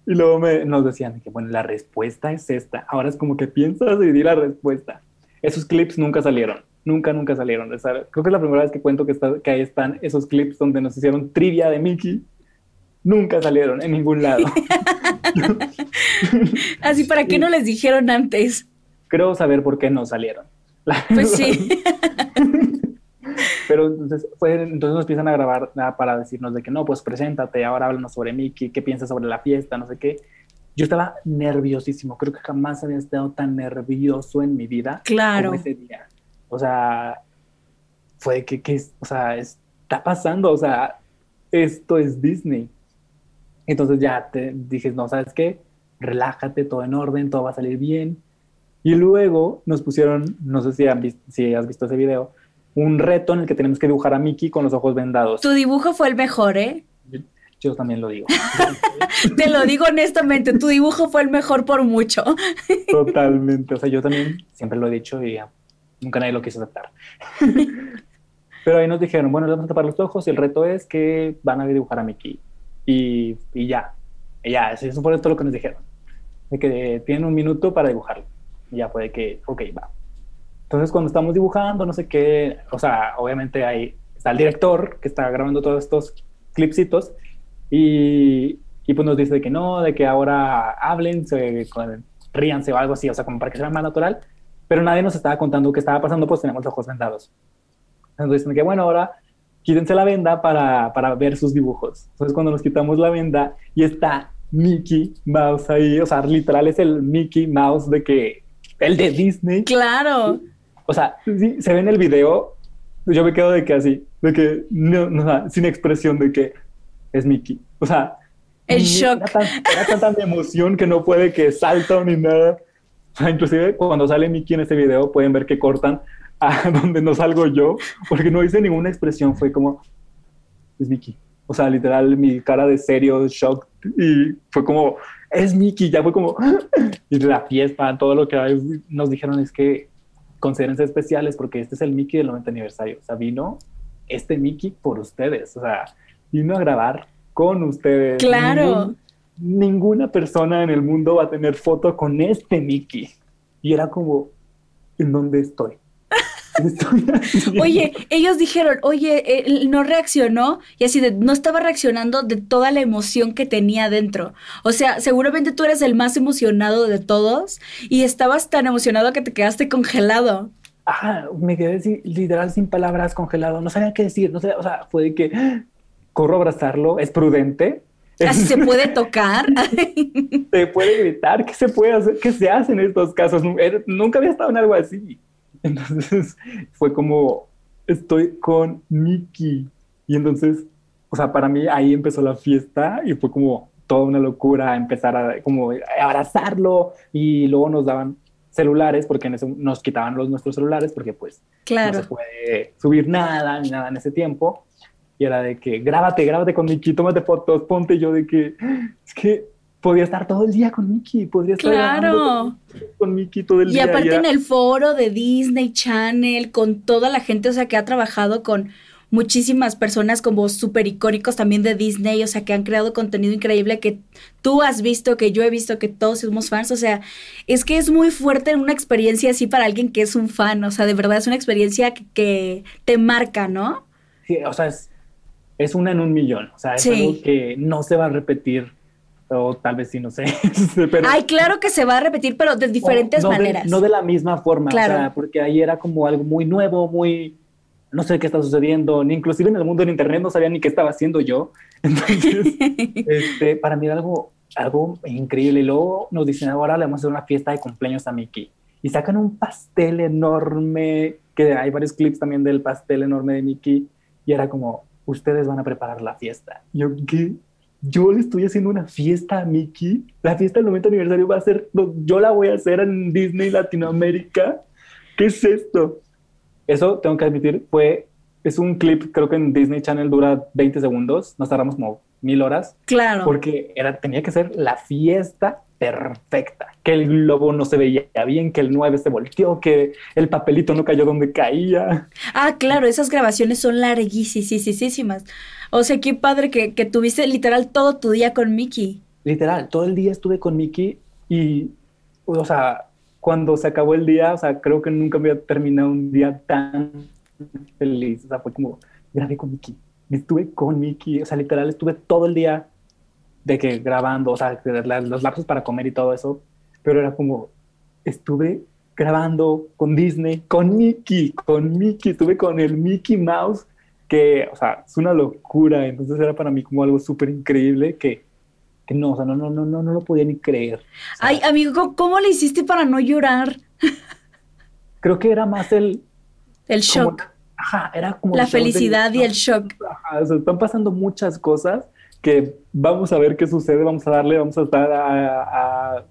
Y luego me, nos decían de que, bueno, la respuesta es esta. Ahora es como que piensas y di la respuesta. Esos clips nunca salieron. Nunca, nunca salieron. O sea, creo que es la primera vez que cuento que, está, que ahí están esos clips donde nos hicieron trivia de Mickey. Nunca salieron en ningún lado. Así, ¿para qué no les dijeron antes? Creo saber por qué no salieron. Pues sí. Pero entonces, entonces nos empiezan a grabar para decirnos de que no, pues preséntate, ahora háblanos sobre Mickey, qué piensas sobre la fiesta, no sé qué. Yo estaba nerviosísimo, creo que jamás había estado tan nervioso en mi vida Claro. como ese día. O sea, fue que, que o sea, está pasando, o sea, esto es Disney. Entonces ya te dije, no, ¿sabes qué? Relájate, todo en orden, todo va a salir bien. Y luego nos pusieron, no sé si, han vis- si has visto ese video, un reto en el que tenemos que dibujar a Mickey con los ojos vendados. Tu dibujo fue el mejor, ¿eh? Yo, yo también lo digo. Te lo digo honestamente, tu dibujo fue el mejor por mucho. Totalmente. O sea, yo también siempre lo he dicho y ya, nunca nadie lo quiso aceptar. Pero ahí nos dijeron, bueno, les vamos a tapar los ojos y el reto es que van a dibujar a Mickey. Y, y ya, y ya, eso, fue todo lo que nos dijeron. De que tienen un minuto para dibujarlo. Y ya puede que, ok, va. Entonces, cuando estamos dibujando, no sé qué, o sea, obviamente ahí está el director que está grabando todos estos clipsitos y, y pues nos dice de que no, de que ahora hablen, se, ríanse o algo así, o sea, como para que sea más natural, pero nadie nos estaba contando qué estaba pasando, pues tenemos los ojos vendados. Entonces dicen que bueno, ahora quítense la venda para, para ver sus dibujos. Entonces cuando nos quitamos la venda y está Mickey Mouse ahí, o sea, literal es el Mickey Mouse de que, el de Disney, Claro. o sea, sí, se ve en el video, yo me quedo de que así, de que no, no, sin expresión de que es Mickey. O sea, El shock. Era, tan- era tanta emoción que no puede que salta ni nada. O sea, inclusive cuando sale Mickey en este video pueden ver que cortan a donde no salgo yo, porque no hice ninguna expresión, fue como, es Mickey. O sea, literal, mi cara de serio, shock, y fue como, es Mickey, ya fue como, y la fiesta, todo lo que nos dijeron es que considérense especiales porque este es el Mickey del 90 aniversario. O sea, vino este Mickey por ustedes, o sea, vino a grabar con ustedes. Claro. Ninguna persona en el mundo va a tener foto con este Mickey. Y era como, ¿en dónde estoy? oye, ellos dijeron, oye, no reaccionó y así de, no estaba reaccionando de toda la emoción que tenía dentro. O sea, seguramente tú eres el más emocionado de todos y estabas tan emocionado que te quedaste congelado. Ah, me quedé literal sin palabras congelado, no sabía qué decir, no sé, o sea, fue de que ¡ah! corro a abrazarlo, es prudente. Se puede tocar. se puede gritar, ¿qué se puede hacer? ¿Qué se hace en estos casos? Nunca había estado en algo así. Entonces fue como, estoy con Mickey. Y entonces, o sea, para mí ahí empezó la fiesta y fue como toda una locura empezar a como abrazarlo y luego nos daban celulares porque nos quitaban los nuestros celulares porque pues claro. no se puede subir nada ni nada en ese tiempo y era de que grábate, grábate con Mickey, tómate fotos, ponte yo de que es que podía estar todo el día con Mickey, podría estar claro. con Mickey todo el día. Y aparte en el foro de Disney Channel, con toda la gente, o sea, que ha trabajado con muchísimas personas como súper icónicos también de Disney, o sea, que han creado contenido increíble que tú has visto, que yo he visto, que todos somos fans, o sea, es que es muy fuerte una experiencia así para alguien que es un fan, o sea, de verdad es una experiencia que, te marca, ¿no? Sí, o sea, es, es una en un millón, o sea, es algo que no se va a repetir o tal vez sí, no sé. Ay, claro que se va a repetir, pero de diferentes maneras. no de la misma forma, claro. o sea, porque ahí era como algo muy nuevo, muy, no sé qué está sucediendo, ni inclusive en el mundo del internet no sabía ni qué estaba haciendo yo. Entonces, este, para mí era algo, algo increíble. Y luego nos dicen, ahora le vamos a hacer una fiesta de cumpleaños a Mickey. Y sacan un pastel enorme, que hay varios clips también del pastel enorme de Mickey. Y era como, ustedes van a preparar la fiesta. yo, ¿qué? yo le estoy haciendo una fiesta a Mickey. La fiesta del 90 aniversario va a ser, yo la voy a hacer en Disney Latinoamérica. ¿Qué es esto? Eso, tengo que admitir, fue, es un clip, creo que en Disney Channel dura 20 segundos, nos tardamos como mil horas. Claro. Porque era, tenía que ser la fiesta perfecta, que el globo no se veía bien, que el 9 se volteó, que el papelito no cayó donde caía. Ah, claro, esas grabaciones son larguísimas. O sea, qué padre que, que tuviste literal todo tu día con Mickey. Literal, todo el día estuve con Mickey y, o sea, cuando se acabó el día, o sea, creo que nunca había terminado un día tan feliz. O sea, fue como, grabé con Mickey, estuve con Mickey, o sea, literal, estuve todo el día de que grabando, o sea, los lapsos para comer y todo eso, pero era como, estuve grabando con Disney, con Mickey, con Mickey, estuve con el Mickey Mouse, que, o sea, es una locura, entonces era para mí como algo súper increíble que, que no, o sea, no, no, no, no, no lo podía ni creer. Ay, amigo, ¿cómo le hiciste para no llorar? Creo que era más el... El shock. ajá, era como... La felicidad y el shock. Ajá, o sea, están pasando muchas cosas que vamos a ver qué sucede, vamos a darle, vamos a estar a,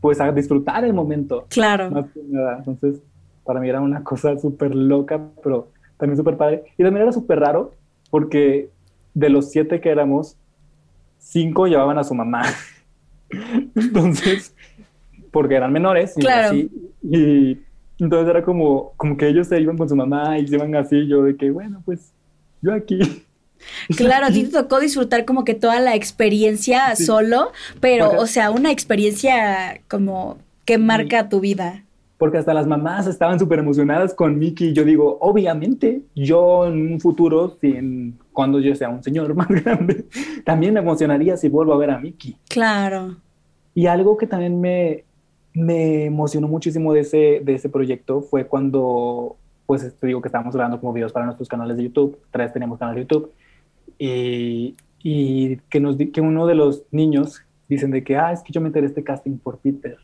pues a disfrutar el momento. Claro. Entonces, para mí era una cosa súper loca, pero también súper padre. Y también era súper raro porque de los siete que éramos, cinco llevaban a su mamá. entonces, porque eran menores. Y claro. Así, y entonces era como, como que ellos se iban con su mamá y se iban así, yo de que, bueno, pues yo aquí. Claro, a ti te tocó disfrutar como que toda la experiencia solo, pero, o sea, una experiencia como que marca tu vida. Porque hasta las mamás estaban súper emocionadas con Mickey. Yo digo, obviamente, yo en un futuro, si cuando yo sea un señor más grande, también me emocionaría si vuelvo a ver a Mickey. Claro. Y algo que también me, me emocionó muchísimo de ese, de ese proyecto fue cuando, pues te digo que estábamos grabando como videos para nuestros canales de YouTube. Tres tenemos canal de YouTube y, y que, nos, que uno de los niños dicen de que, ah, es que yo me enteré este casting por Peter.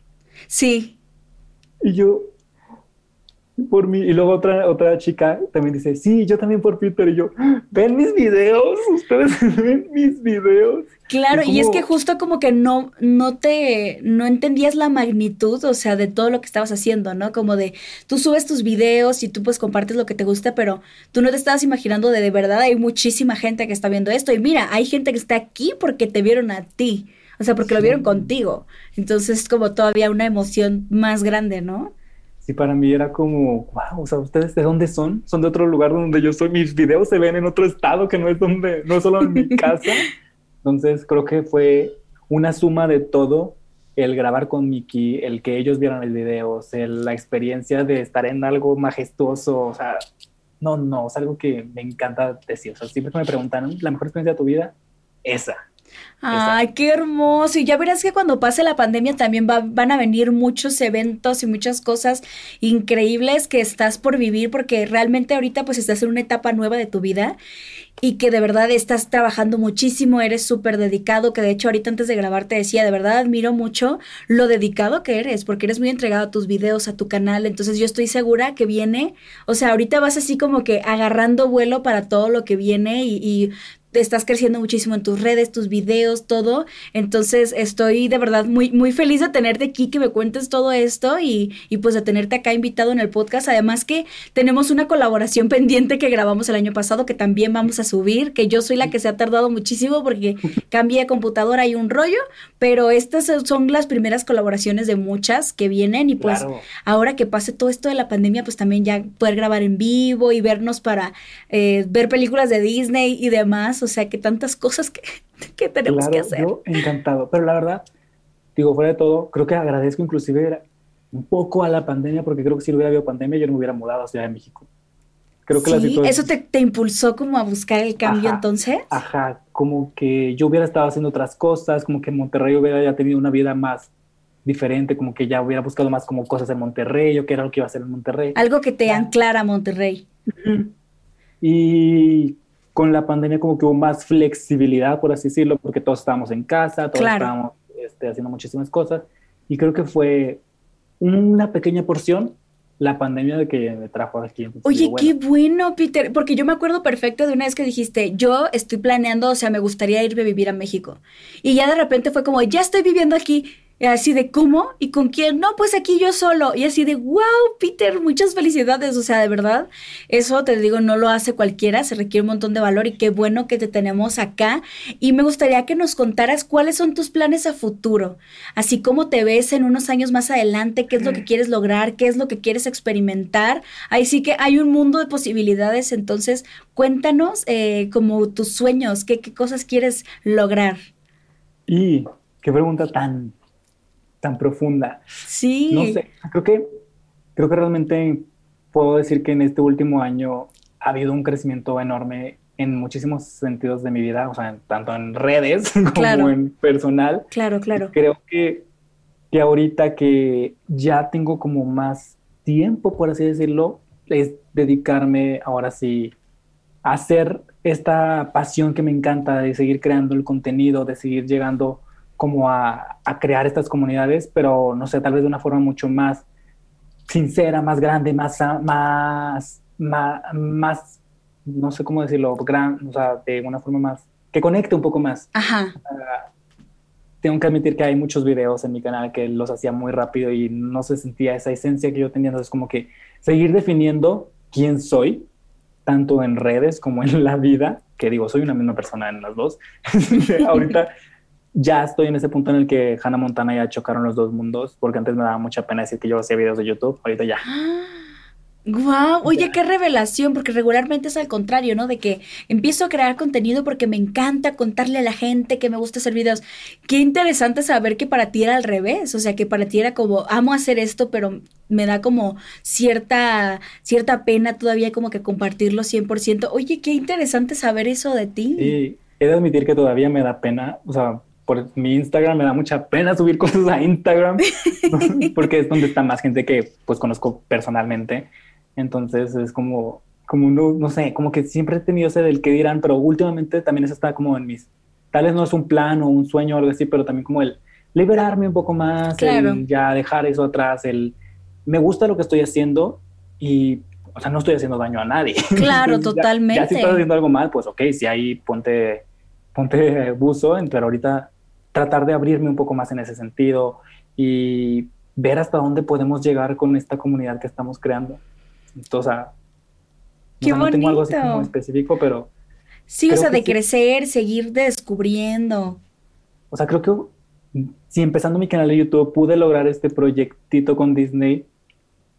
Sí. Y yo, por mí. Y luego otra, otra chica también dice, sí, yo también por Peter. Y yo, ven mis videos, ustedes ven mis videos. Claro, y es que justo como que no, no te, no entendías la magnitud, o sea, de todo lo que estabas haciendo, ¿no? Como de, tú subes tus videos y tú pues compartes lo que te gusta, pero tú no te estabas imaginando de de verdad hay muchísima gente que está viendo esto. Y mira, hay gente que está aquí porque te vieron a ti, o sea, porque lo vieron contigo. Entonces es como todavía una emoción más grande, ¿no? Sí para mí era como, wow, o sea, ¿ustedes de dónde son? Son de otro lugar donde yo soy, mis videos se ven en otro estado que no es donde, no es solo en mi casa. Entonces creo que fue una suma de todo, el grabar con Miki, el que ellos vieran el video, la experiencia de estar en algo majestuoso, o sea, no, no, es algo que me encanta decir. O sea, siempre que me preguntan, ¿la mejor experiencia de tu vida? Esa. Ay, qué hermoso. Y ya verás que cuando pase la pandemia también van a venir muchos eventos y muchas cosas increíbles que estás por vivir porque realmente ahorita pues estás en una etapa nueva de tu vida y que de verdad estás trabajando muchísimo, eres súper dedicado, que de hecho ahorita antes de grabar te decía, de verdad admiro mucho lo dedicado que eres, porque eres muy entregado a tus videos, a tu canal, entonces yo estoy segura que viene, o sea, ahorita vas así como que agarrando vuelo para todo lo que viene y, y estás creciendo muchísimo en tus redes, tus videos, todo. Entonces estoy de verdad muy, muy feliz de tenerte aquí, que me cuentes todo esto y, y, pues de tenerte acá invitado en el podcast. Además que tenemos una colaboración pendiente que grabamos el año pasado que también vamos a subir, que yo soy la que se ha tardado muchísimo porque cambié de computadora y un rollo, pero estas son las primeras colaboraciones de muchas que vienen y pues ahora que pase todo esto de la pandemia, pues también ya poder grabar en vivo y vernos para eh, ver películas de Disney y demás o sea, que tantas cosas que, que tenemos que hacer. Yo encantado, pero la verdad, digo, fuera de todo, creo que agradezco inclusive un poco a la pandemia, porque creo que si no hubiera habido pandemia yo no me hubiera mudado a Ciudad de México. Creo que sí, eso te, te, impulsó como a buscar el cambio entonces. Ajá, como que yo hubiera estado haciendo otras cosas, como que Monterrey hubiera ya tenido una vida más diferente, como que ya hubiera buscado más como cosas en Monterrey, o qué era lo que iba a hacer en Monterrey. Algo que te anclara a Monterrey. Y con la pandemia como que hubo más flexibilidad, por así decirlo, porque todos estábamos en casa, todos estábamos este, haciendo muchísimas cosas. Y creo que fue una pequeña porción la pandemia de que me trajo aquí. Oye, qué bueno, Peter, porque yo me acuerdo perfecto de una vez que dijiste, yo estoy planeando, o sea, me gustaría irme a vivir a México. Y ya de repente fue como, ya estoy viviendo aquí. Así de, ¿cómo? ¿Y con quién? No, pues aquí yo solo. Y así de, wow, Peter, muchas felicidades. O sea, de verdad, eso te digo, no lo hace cualquiera, se requiere un montón de valor y qué bueno que te tenemos acá. Y me gustaría que nos contaras cuáles son tus planes a futuro, así como te ves en unos años más adelante, qué es lo que quieres lograr, qué es lo que quieres experimentar. Ahí sí que hay un mundo de posibilidades, entonces cuéntanos eh, como tus sueños, qué, qué cosas quieres lograr. Y qué pregunta tan tan profunda. Sí. No sé, creo que, creo que realmente puedo decir que en este último año ha habido un crecimiento enorme en muchísimos sentidos de mi vida, o sea, tanto en redes como en personal. Claro, claro. Creo que, que ahorita que ya tengo como más tiempo, por así decirlo, es dedicarme ahora sí a hacer esta pasión que me encanta de seguir creando el contenido, de seguir llegando como a, crear estas comunidades, pero no sé, tal vez de una forma mucho más sincera, más grande, más, más, más, no sé cómo decirlo, gran, o sea, de una forma más, que conecte un poco más. Ajá. tengo que admitir que hay muchos videos en mi canal que los hacía muy rápido y no se sentía esa esencia que yo tenía. Entonces, como que seguir definiendo quién soy, tanto en redes como en la vida, que digo, soy una misma persona en las dos. Ahorita ya estoy en ese punto en el que Hannah Montana ya chocaron los dos mundos, porque antes me daba mucha pena decir que yo hacía videos de YouTube, ahorita ya. Wow, oye, qué revelación, porque regularmente es al contrario, ¿no? De que empiezo a crear contenido porque me encanta contarle a la gente que me gusta hacer videos. Qué interesante saber que para ti era al revés, o sea, que para ti era como, amo hacer esto, pero me da como cierta, cierta pena todavía como que compartirlo 100%. Oye, qué interesante saber eso de ti. Sí, he de admitir que todavía me da pena, o sea, por mi Instagram me da mucha pena subir cosas a Instagram porque es donde está más gente que pues conozco personalmente. Entonces es como, como no, no sé, como que siempre he tenido ese del que dirán, pero últimamente también eso está como en mis, tal vez no es un plan o un sueño o algo así, pero también como el liberarme un poco más, el ya dejar eso atrás, el me gusta lo que estoy haciendo y, o sea, no estoy haciendo daño a nadie. Claro, totalmente. Ya, si estás haciendo algo mal, pues ok, si ahí ponte, ponte buzo, pero ahorita tratar de abrirme un poco más en ese sentido y ver hasta dónde podemos llegar con esta comunidad que estamos creando. Entonces, Qué no tengo algo así como específico, pero... Sí, o sea, de crecer, seguir descubriendo. O sea, creo que si empezando mi canal de YouTube pude lograr este proyectito con Disney,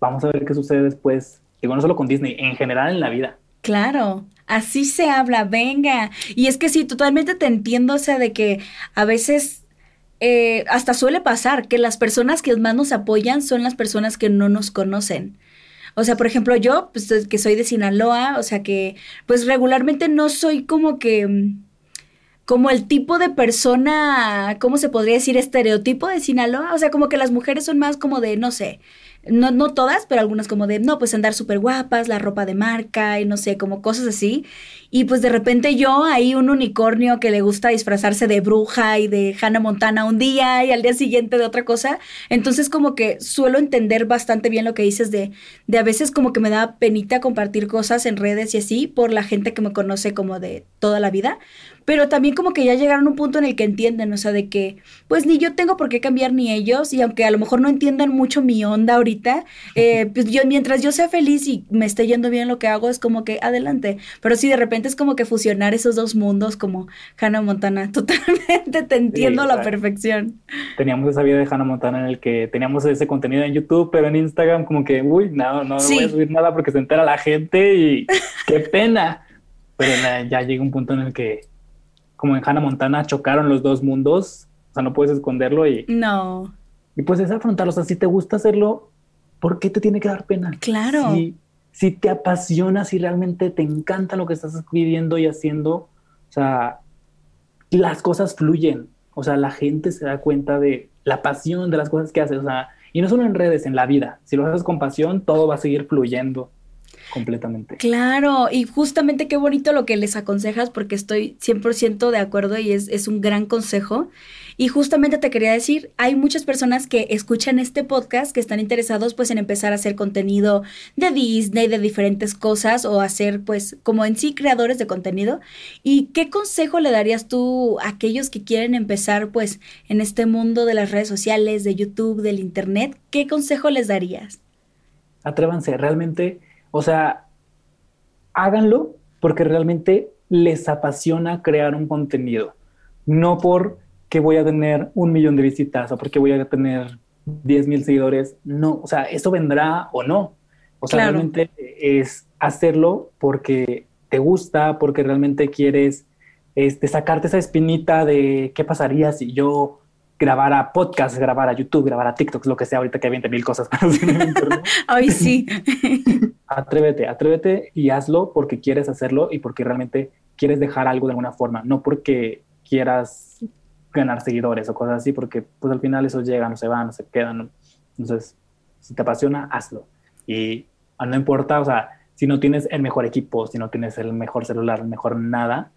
vamos a ver qué sucede después. Digo, no solo con Disney, en general en la vida. Claro, así se habla, venga. Y es que sí, totalmente te entiendo, o sea, de que a veces eh, hasta suele pasar que las personas que más nos apoyan son las personas que no nos conocen. O sea, por ejemplo, yo, pues que soy de Sinaloa, o sea que, pues regularmente no soy como que mm, como el tipo de persona, ¿cómo se podría decir? Estereotipo de Sinaloa. O sea, como que las mujeres son más como de, no sé, no, no todas, pero algunas como de, no, pues andar súper guapas, la ropa de marca y no sé, como cosas así. Y pues de repente yo, ahí un unicornio que le gusta disfrazarse de bruja y de Hannah Montana un día y al día siguiente de otra cosa. Entonces como que suelo entender bastante bien lo que dices de, de a veces como que me da penita compartir cosas en redes y así por la gente que me conoce como de toda la vida. Pero también como que ya llegaron a un punto en el que entienden, o sea, de que pues ni yo tengo por qué cambiar ni ellos y aunque a lo mejor no entiendan mucho mi onda ahorita, eh, pues yo mientras yo sea feliz y me esté yendo bien lo que hago es como que adelante. Pero sí, de repente es como que fusionar esos dos mundos como Hannah Montana. Totalmente te entiendo a la perfección. Teníamos esa vida de Hannah Montana en el que teníamos ese contenido en YouTube, pero en Instagram como que, uy, no, no, voy a subir nada porque se entera la gente y qué pena. Pero ya llega un punto en el que, como en Hannah Montana, chocaron los dos mundos. O sea, no puedes esconderlo y... No. Y pues es afrontarlo. O sea, si te gusta hacerlo, ¿por qué te tiene que dar pena? Claro si te apasiona, si realmente te encanta lo que estás escribiendo y haciendo, o sea, las cosas fluyen. O sea, la gente se da cuenta de la pasión de las cosas que haces. O sea, y no solo en redes, en la vida. Si lo haces con pasión, todo va a seguir fluyendo completamente. Claro, y justamente qué bonito lo que les aconsejas porque estoy 100% de acuerdo y es, es un gran consejo. Y justamente te quería decir, hay muchas personas que escuchan este podcast que están interesados pues en empezar a hacer contenido de Disney, de diferentes cosas o hacer pues como en sí creadores de contenido. ¿Y qué consejo le darías tú a aquellos que quieren empezar pues en este mundo de las redes sociales, de YouTube, del Internet? ¿Qué consejo les darías? Atrévanse, realmente, o sea, háganlo porque realmente les apasiona crear un contenido, no por que voy a tener un millón de visitas o porque voy a tener 10 mil seguidores. No, o sea, eso vendrá o no. O sea, realmente es hacerlo porque te gusta, porque realmente quieres este, sacarte esa espinita de qué pasaría si yo grabara podcast, grabara YouTube, grabara TikTok, lo que sea ahorita que hay 20 mil cosas para hacer en internet. Ay, sí. atrévete, atrévete y hazlo porque quieres hacerlo y porque realmente quieres dejar algo de alguna forma, no porque quieras ganar seguidores o cosas así, porque pues al final eso llega, no se van, no se quedan. Entonces, si te apasiona, hazlo. Y ah, no importa, o sea, si no tienes el mejor equipo, si no tienes el mejor celular, el mejor nada,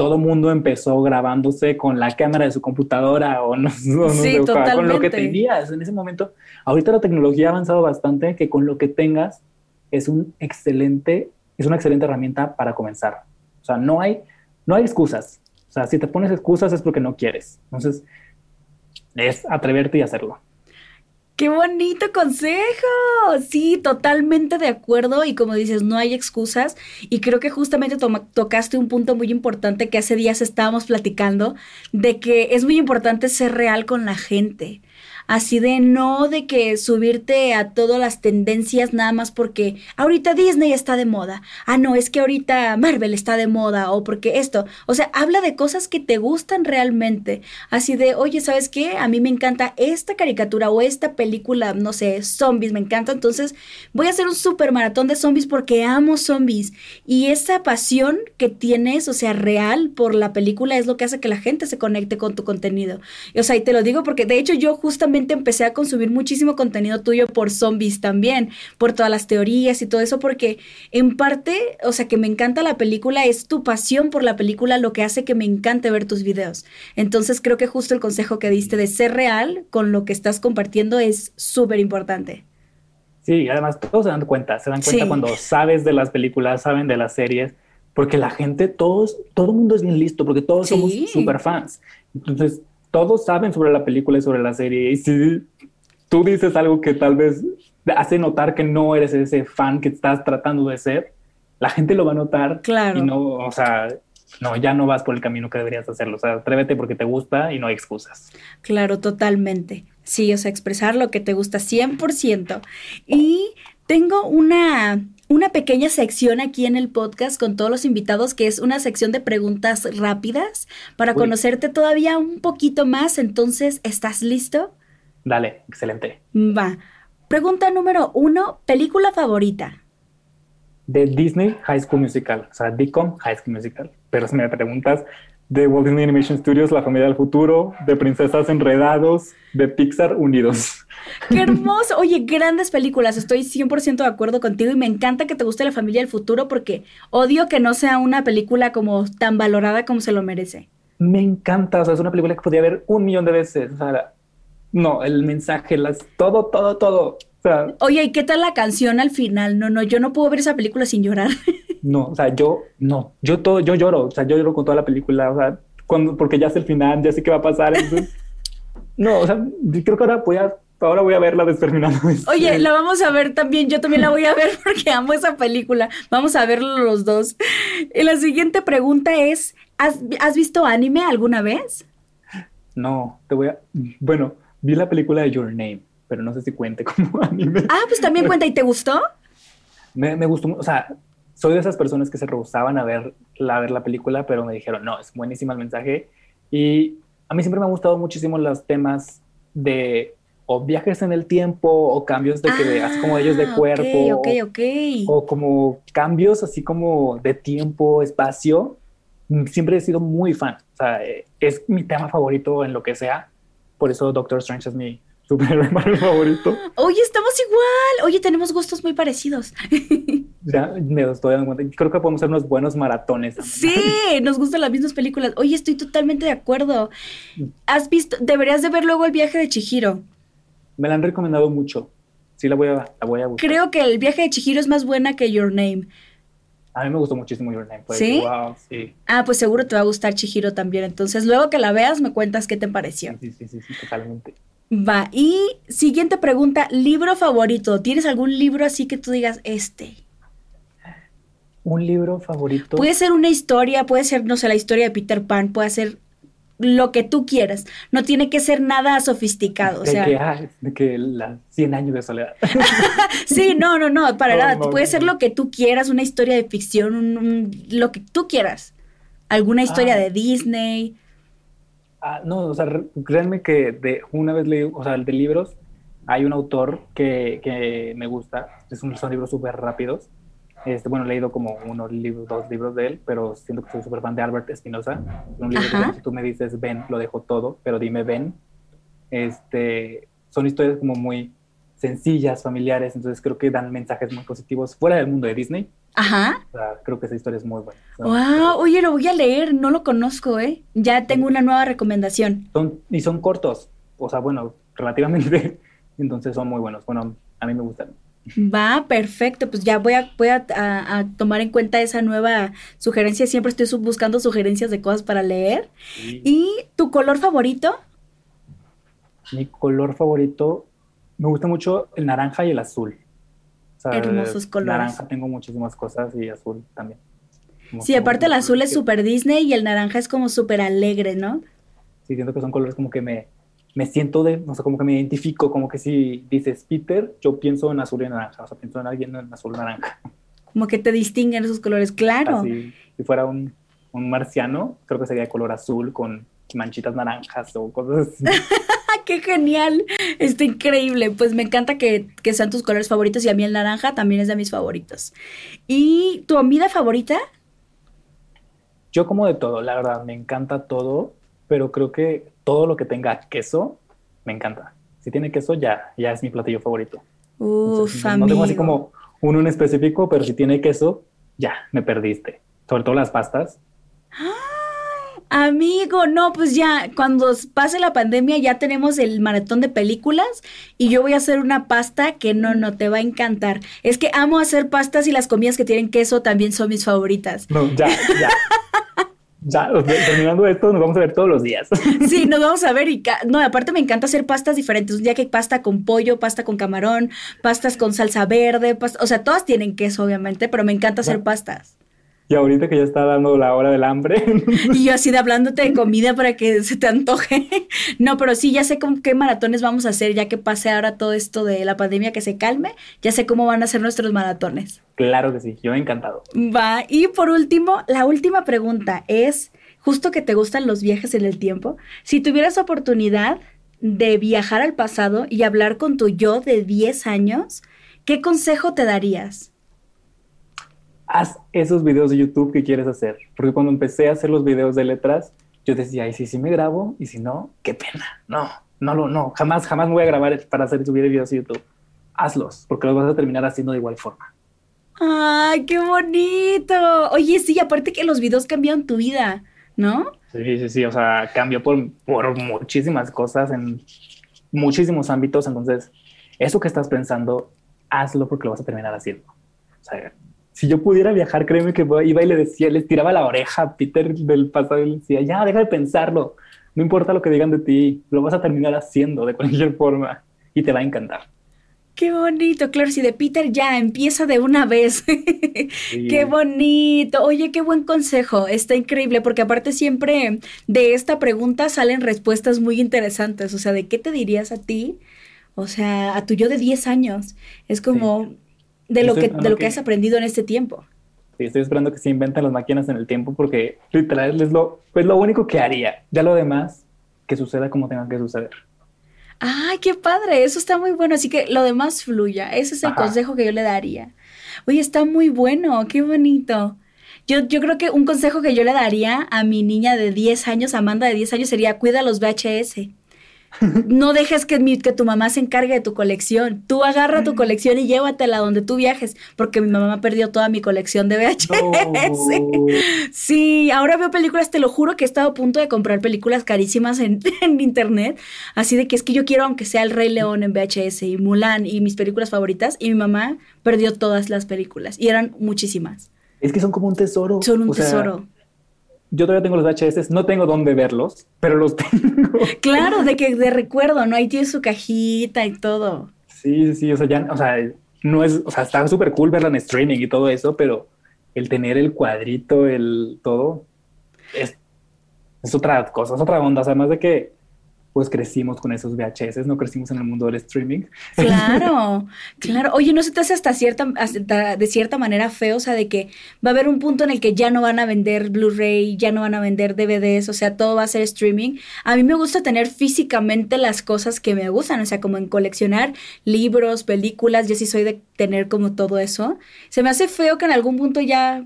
todo mundo empezó grabándose con la cámara de su computadora o no, sí, con lo que tenías en ese momento. Ahorita la tecnología ha avanzado bastante, que con lo que tengas es un excelente, es una excelente herramienta para comenzar. O sea, no hay, no hay excusas. O sea, si te pones excusas es porque no quieres. Entonces, es atreverte y hacerlo. ¡Qué bonito consejo! Sí, totalmente de acuerdo. Y como dices, no hay excusas. Y creo que justamente tocaste un punto muy importante que hace días estábamos platicando, de que es muy importante ser real con la gente así de no de que subirte a todas las tendencias nada más porque ahorita Disney está de moda. Ah, no, es que ahorita Marvel está de moda o porque esto. O sea, habla de cosas que te gustan realmente. Así de, oye, ¿sabes qué? A mí me encanta esta caricatura o esta película, no sé, zombies, me encanta. Entonces voy a hacer un super maratón de zombies porque amo zombies. Y esa pasión que tienes, o sea, real por la película es lo que hace que la gente se conecte con tu contenido. o sea, y te lo digo porque de hecho yo justamente empecé a consumir muchísimo contenido tuyo por zombies también, por todas las teorías y todo eso, porque en parte, o sea, que me encanta la película, es tu pasión por la película lo que hace que me encante ver tus videos. Entonces creo que justo el consejo que diste de ser real con lo que estás compartiendo es súper importante. Sí, además todos se dan cuenta, se dan cuenta cuando sabes de las películas, saben de las series, porque la gente, todos, todo el mundo es bien listo, porque todos somos super fans. Entonces, todos saben sobre la película y sobre la serie. Y si tú dices algo que tal vez hace notar que no eres ese fan que estás tratando de ser, la gente lo va a notar. Claro. Y no, o sea, no, ya no vas por el camino que deberías hacerlo. O sea, atrévete porque te gusta y no hay excusas. Claro, totalmente. Sí, o sea, expresar lo que te gusta 100%. Y tengo una, una pequeña sección aquí en el podcast con todos los invitados, que es una sección de preguntas rápidas para conocerte todavía un poquito más. Entonces, ¿estás listo? Dale, excelente. Va. Pregunta número uno, película favorita de Disney High School Musical, o sea, DICOM High School Musical. Pero si me preguntas de Walt Disney Animation Studios, La Familia del Futuro, de Princesas Enredados, de Pixar Unidos. ¡Qué hermoso! Oye, grandes películas, estoy 100% de acuerdo contigo y me encanta que te guste La Familia del Futuro porque odio que no sea una película como tan valorada como se lo merece. Me encanta, o sea, es una película que podía ver un millón de veces, o sea, no, el mensaje, las, todo, todo, todo. Oye, ¿y qué tal la canción al final? No, no, yo no puedo ver esa película sin llorar. no, o sea, yo no, yo todo, yo lloro, o sea, yo lloro con toda la película, o sea, cuando, porque ya es el final, ya sé qué va a pasar. no, o sea, creo que ahora voy a, ahora voy a verla determinada Oye, la vamos a ver también, yo también la voy a ver porque amo esa película. Vamos a verlo los dos. Y la siguiente pregunta es, ¿has, ¿has visto anime alguna vez? No, te voy a, bueno, vi la película de Your Name pero no sé si cuente como anime. Ah, pues también cuenta. ¿Y te gustó? Me, me gustó, o sea, soy de esas personas que se rehusaban a ver, la, ver la película, pero me dijeron, no, es buenísimo el mensaje. Y a mí siempre me han gustado muchísimo los temas de o viajes en el tiempo o cambios de que veas como ellos de ah, cuerpo. Ok, ok, O como cambios así como de tiempo, espacio. Siempre he sido muy fan. O sea, eh, es mi tema favorito en lo que sea. Por eso Doctor Strange es mi, superhéroe favorito. Oye, estamos igual. Oye, tenemos gustos muy parecidos. ya me estoy dando cuenta. Creo que podemos hacer unos buenos maratones. Sí, nos gustan las mismas películas. Oye, estoy totalmente de acuerdo. ¿Has visto? Deberías de ver luego el viaje de Chihiro. Me la han recomendado mucho. Sí, la voy a, la voy a buscar. Creo que el viaje de Chihiro es más buena que Your Name. A mí me gustó muchísimo Your Name. ¿Sí? Wow, sí. Ah, pues seguro te va a gustar Chihiro también. Entonces, luego que la veas, me cuentas qué te pareció. Sí, sí, sí, sí totalmente. Va, y siguiente pregunta, libro favorito. ¿Tienes algún libro así que tú digas este? Un libro favorito. Puede ser una historia, puede ser, no sé, la historia de Peter Pan, puede ser lo que tú quieras. No tiene que ser nada sofisticado. De o sea, que, ah, de que la 100 años de soledad. sí, no, no, no, para nada. puede ser lo que tú quieras, una historia de ficción, lo que tú quieras. Alguna historia ah. de Disney. Ah, no, o sea, créanme que de una vez leí, o sea, de libros, hay un autor que, que me gusta, es un, son libros súper rápidos. Este, bueno, he leído como uno libro, dos libros de él, pero siento que soy súper fan de Albert Espinosa. Un libro que si tú me dices ven, lo dejo todo, pero dime ven. Este, son historias como muy sencillas, familiares, entonces creo que dan mensajes muy positivos fuera del mundo de Disney. Ajá. O sea, creo que esa historia es muy buena. Wow, oye, lo voy a leer, no lo conozco, ¿eh? Ya tengo una nueva recomendación. Son, y son cortos, o sea, bueno, relativamente, entonces son muy buenos. Bueno, a mí me gustan. Va, perfecto. Pues ya voy a, voy a, tomar en cuenta esa nueva sugerencia. Siempre estoy buscando sugerencias de cosas para leer. ¿Y tu color favorito? Mi color favorito, me gusta mucho el naranja y el azul. Hermosos colores. Naranja tengo muchísimas cosas y azul también. sí, aparte el azul es súper Disney y el naranja es como súper alegre, ¿no? Sí, siento que son colores como que me, me siento de, no sé, como que me identifico, como que si dices Peter, yo pienso en azul y naranja, o sea, pienso en alguien en azul y naranja. Como que te distinguen esos colores, claro. si fuera un, un marciano, creo que sería de color azul con manchitas naranjas o cosas así. ¡Qué genial! Está increíble. Pues me encanta que, sean tus colores favoritos y a mí el naranja también es de mis favoritos. ¿Y tu comida favorita? Yo como de todo, la verdad, me encanta todo, pero creo que todo lo que tenga queso, me encanta. Si tiene queso, ya, ya es mi platillo favorito. Uf, no, no tengo así como uno en específico, pero si tiene queso, ya, me perdiste. Sobre todo las pastas. ¡Ah! Amigo, no, pues ya, cuando pase la pandemia ya tenemos el maratón de películas y yo voy a hacer una pasta que no, no te va a encantar. Es que amo hacer pastas y las comidas que tienen queso también son mis favoritas. No, ya, ya. Ya, terminando esto, nos vamos a ver todos los días. Sí, nos vamos a ver y... No, aparte me encanta hacer pastas diferentes. Un día que hay pasta con pollo, pasta con camarón, pastas con salsa verde, o sea, todas tienen queso, obviamente, pero me encanta hacer pastas. Y ahorita que ya está dando la hora del hambre. Y yo así de hablándote de comida para que se te antoje. No, pero sí, ya sé con qué maratones vamos a hacer, ya que pase ahora todo esto de la pandemia que se calme, ya sé cómo van a ser nuestros maratones. Claro que sí, yo encantado. Va, y por último, la última pregunta es, justo que te gustan los viajes en el tiempo, si tuvieras oportunidad de viajar al pasado y hablar con tu yo de 10 años, ¿qué consejo te darías? Haz esos videos de YouTube que quieres hacer. Porque cuando empecé a hacer los videos de letras, yo decía, y si sí me grabo, y si no, qué pena. No, no, no, no, jamás, jamás me voy a grabar para hacer subir videos de YouTube. Hazlos, porque los vas a terminar haciendo de igual forma. ¡Ay, qué bonito! Oye, sí, aparte que los videos cambian tu vida, ¿no? Sí, sí, sí, o sea, cambió por, por muchísimas cosas en muchísimos ámbitos, entonces, eso que estás pensando, hazlo porque lo vas a terminar haciendo. O sea, si yo pudiera viajar, créeme que iba y le decía, les tiraba la oreja a Peter del pasado y le decía, ya, deja de pensarlo. No importa lo que digan de ti, lo vas a terminar haciendo de cualquier forma y te va a encantar. Qué bonito, claro, si de Peter ya empieza de una vez. qué bonito. Oye, qué buen consejo. Está increíble porque aparte siempre de esta pregunta salen respuestas muy interesantes. O sea, ¿de qué te dirías a ti? O sea, a tu yo de 10 años. Es como, de lo, que, de lo que, has aprendido en este tiempo. Sí, estoy esperando que se inventen las máquinas en el tiempo porque literal es lo, es lo único que haría. Ya lo demás, que suceda como tenga que suceder. ¡Ay, qué padre! Eso está muy bueno. Así que lo demás fluya. Ese es el consejo que yo le daría. Oye, está muy bueno. Qué bonito. Yo, yo creo que un consejo que yo le daría a mi niña de 10 años, Amanda de 10 años, sería cuida los VHS. No dejes que, que tu mamá se encargue de tu colección. Tú agarra tu colección y llévatela donde tú viajes, porque mi mamá perdió toda mi colección de VHS. Sí, ahora veo películas, te lo juro que he estado a punto de comprar películas carísimas en, en, internet. Así de que es que yo quiero, aunque sea El Rey León en VHS y Mulan y mis películas favoritas, y mi mamá perdió todas las películas y eran muchísimas. Es que son como un tesoro. Son un tesoro yo todavía tengo los VHS, no tengo dónde verlos, pero los tengo. Claro, de que de recuerdo, ¿no? Ahí tiene su cajita y todo. Sí, sí, o sea, ya, o sea, no es, o sea, está súper cool verla en streaming y todo eso, pero el tener el cuadrito, el todo, es, es otra cosa, es otra onda. O sea, además de que pues crecimos con esos VHS, no crecimos en el mundo del streaming. Claro, claro. Oye, ¿no se te hace hasta cierta, de cierta manera feo? O sea, de que va a haber un punto en el que ya no van a vender Blu-ray, ya no van a vender DVDs, o sea, todo va a ser streaming. A mí me gusta tener físicamente las cosas que me gustan, o sea, como en coleccionar libros, películas, yo sí soy de tener como todo eso. Se me hace feo que en algún punto ya,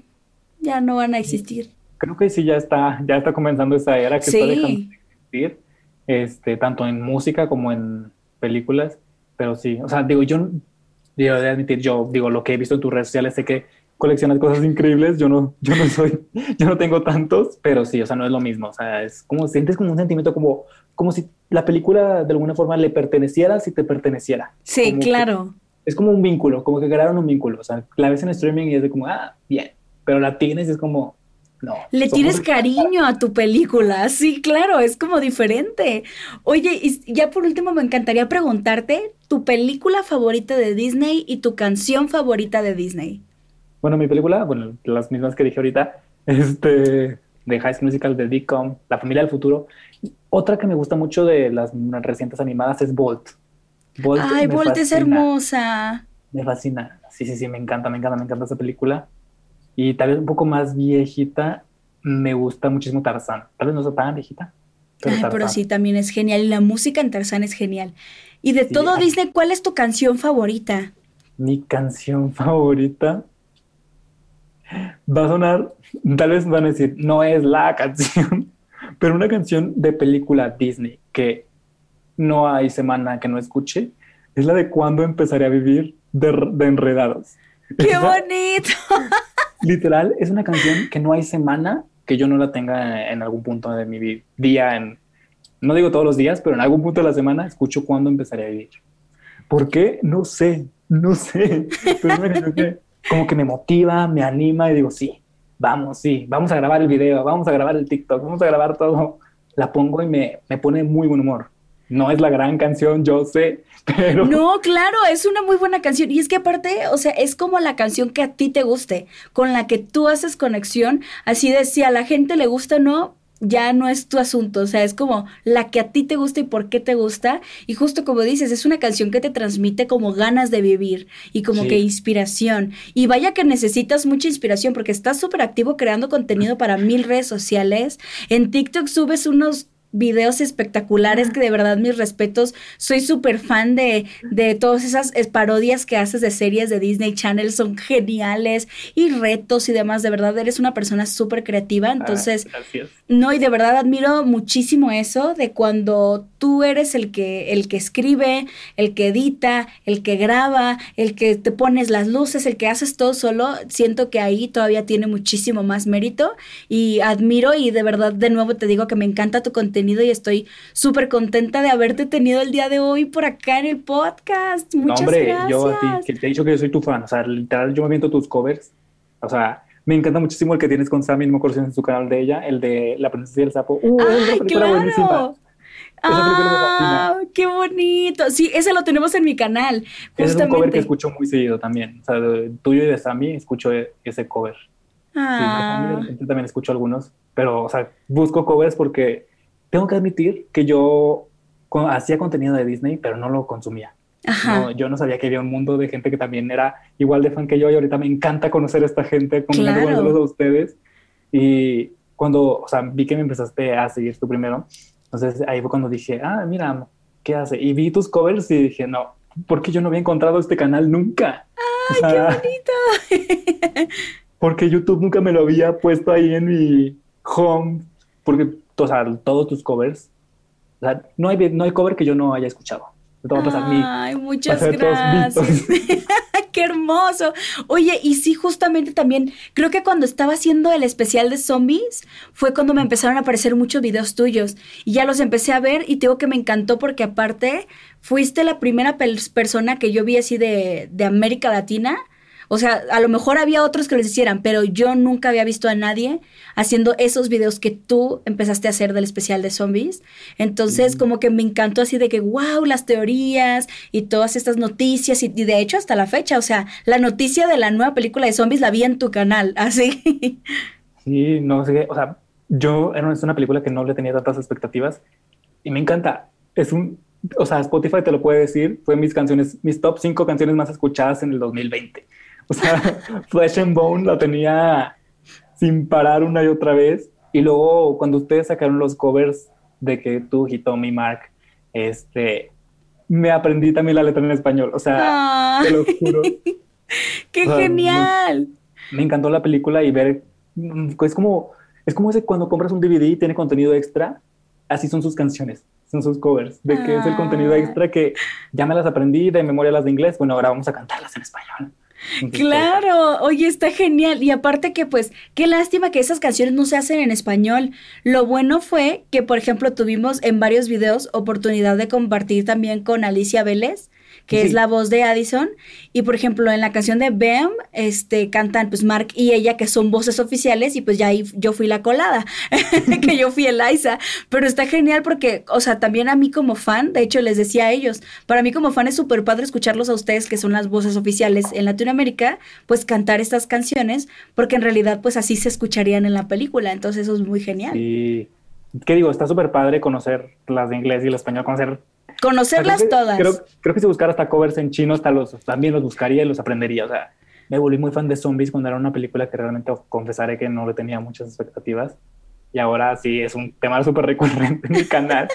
ya no van a existir. Creo que sí, ya está, ya está comenzando esa era que está dejando de existir este, tanto en música como en películas, pero sí, o sea, digo, yo, de admitir, yo digo, lo que he visto en tus redes sociales, sé que coleccionas cosas increíbles, yo no, yo no soy, yo no tengo tantos, pero sí, o sea, no es lo mismo, o sea, es como, sientes como un sentimiento como, como si la película de alguna forma le perteneciera si te perteneciera. Sí, claro. es como un vínculo, como que crearon un vínculo, o sea, la ves en streaming y es de como, ah, bien, pero la tienes y es como, le tienes cariño a tu película, sí, claro, es como diferente. Oye, y ya por último me encantaría preguntarte tu película favorita de Disney y tu canción favorita de Disney. Bueno, mi película, bueno, las mismas que dije ahorita, este, de High School Musical, de Deacon, La Familia del Futuro. Otra que me gusta mucho de las recientes animadas es Bolt. Ay, Bolt es hermosa. Me fascina. Sí, sí, sí, me encanta, me encanta, me encanta esa película. Y tal vez un poco más viejita, me gusta muchísimo Tarzán. Tal vez no sea tan viejita. Pero, pero sí, también es genial. Y la música en Tarzán es genial. Y de todo Disney, ¿cuál es tu canción favorita? Mi canción favorita va a sonar, tal vez van a decir, no es la canción, pero una canción de película Disney que no hay semana que no escuche, es la de cuando empezaré a vivir de, de enredados. ¡Qué bonito! literal, es una canción que no hay semana que yo no la tenga en algún punto de mi día, en, no digo todos los días, pero en algún punto de la semana escucho cuándo empezaré a vivir. ¿Por qué? No sé, no sé. como que me motiva, me anima y digo, sí, vamos, sí, vamos a grabar el video, vamos a grabar el TikTok, vamos a grabar todo. La pongo y me, me pone muy buen humor. No es la gran canción, yo sé, pero... No, claro, es una muy buena canción. Y es que aparte, o sea, es como la canción que a ti te guste, con la que tú haces conexión. Así de si a la gente le gusta o no, ya no es tu asunto, o sea, es como la que a ti te gusta y por qué te gusta. Y justo como dices, es una canción que te transmite como ganas de vivir y como que inspiración. Y vaya que necesitas mucha inspiración porque estás súper activo creando contenido para mil redes sociales. En TikTok subes unos videos espectaculares que de verdad mis respetos. Soy súper fan de, de todas esas parodias que haces de series de Disney Channel, son geniales y retos y demás. De verdad, eres una persona súper creativa. Ah, entonces, no, y de verdad admiro muchísimo eso de cuando tú eres el que, el que escribe, el que edita, el que graba, el que te pones las luces, el que haces todo solo. Siento que ahí todavía tiene muchísimo más mérito y admiro y de verdad, de nuevo te digo que me encanta tu contenido y estoy súper contenta de haberte tenido el día de hoy por acá en el podcast. Muchas no, hombre, yo a ti, que te he dicho que yo soy tu fan, o sea, literal, yo me viento tus covers, o sea, me encanta muchísimo el que tienes con Sammy, no me acuerdo en su canal de ella, el de La Princesa y el Sapo. ¡Uh, ¡Ay, claro! ¡Ah, qué bonito! Sí, ese lo tenemos en mi canal. Justamente. Es un cover que escucho muy seguido también. O sea, tuyo y de Sammy escucho ese cover. Ah. Sí, también escucho algunos, pero, o sea, busco covers porque tengo que admitir que yo hacía contenido de Disney, pero no lo consumía. yo no sabía que había un mundo de gente que también era igual de fan que yo y ahorita me encanta conocer a esta gente, como claro. a ustedes. Y cuando, o sea, vi que me empezaste a seguir tú primero, entonces ahí fue cuando dije, ah, mira, ¿qué hace? Y vi tus covers y dije, no, porque yo no había encontrado este canal nunca. ¡Ay, qué bonito! porque YouTube nunca me lo había puesto ahí en mi home, porque o sea, todos tus covers. O sea, no hay, no hay cover que yo no haya escuchado. Ay, muchas gracias. Qué hermoso. Oye, y sí, justamente también, creo que cuando estaba haciendo el especial de zombies, fue cuando me empezaron a aparecer muchos videos tuyos. Y ya los empecé a ver y tengo que me encantó porque aparte, fuiste la primera persona que yo vi así de, de América Latina o sea, a lo mejor había otros que lo hicieran, pero yo nunca había visto a nadie haciendo esos videos que tú empezaste a hacer del especial de zombies. Entonces, como que me encantó así de que, wow, las teorías y todas estas noticias, y, de hecho hasta la fecha, o sea, la noticia de la nueva película de zombies la vi en tu canal, así. Sí, no sé, o sea, yo era una película que no le tenía tantas expectativas y me encanta. Es un, o sea, Spotify te lo puede decir, fue mis canciones, mis top 5 canciones más escuchadas en el 2020. O sea, Flesh and Bone la tenía sin parar una y otra vez. Y luego cuando ustedes sacaron los covers de que tú, Hitomi, Mark, este, me aprendí también la letra en español. O sea, te lo juro. ¡Qué genial! Me, encantó la película y ver, es como, es como ese cuando compras un DVD y tiene contenido extra, así son sus canciones, son sus covers, de que es el contenido ah. extra que ya me las aprendí de memoria las de inglés, bueno, ahora vamos a cantarlas en español. Claro, oye, está genial. Y aparte que pues, qué lástima que esas canciones no se hacen en español. Lo bueno fue que, por ejemplo, tuvimos en varios videos oportunidad de compartir también con Alicia Vélez que es la voz de Addison. Y por ejemplo, en la canción de Bam, este, cantan pues Mark y ella, que son voces oficiales, y pues ya ahí yo fui la colada, que yo fui Eliza. Pero está genial porque, o sea, también a mí como fan, de hecho les decía a ellos, para mí como fan es súper padre escucharlos a ustedes, que son las voces oficiales en Latinoamérica, pues cantar estas canciones, porque en realidad pues así se escucharían en la película. Entonces eso es muy genial. Y, ¿qué digo? Está súper padre conocer las de inglés y el español, conocer Conocerlas todas. Creo, creo, que si buscara hasta covers en chino, hasta los, también los buscaría y los aprendería. O sea, me volví muy fan de zombies cuando era una película que realmente confesaré que no le tenía muchas expectativas. Y ahora sí es un tema súper recurrente en mi canal.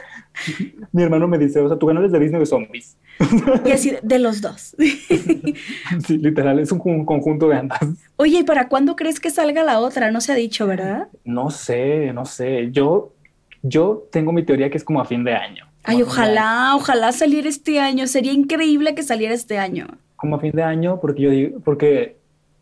mi hermano me dice, o sea, tu canal es de Disney de zombies. y así, de los dos. sí, literal, es un conjunto de ambas. Oye, ¿y para cuándo crees que salga la otra? No se ha dicho, ¿verdad? No sé, no sé. Yo, yo tengo mi teoría que es como a fin de año. Ay, ojalá, ojalá saliera este año. Sería increíble que saliera este año. Como a fin de año, porque yo digo, porque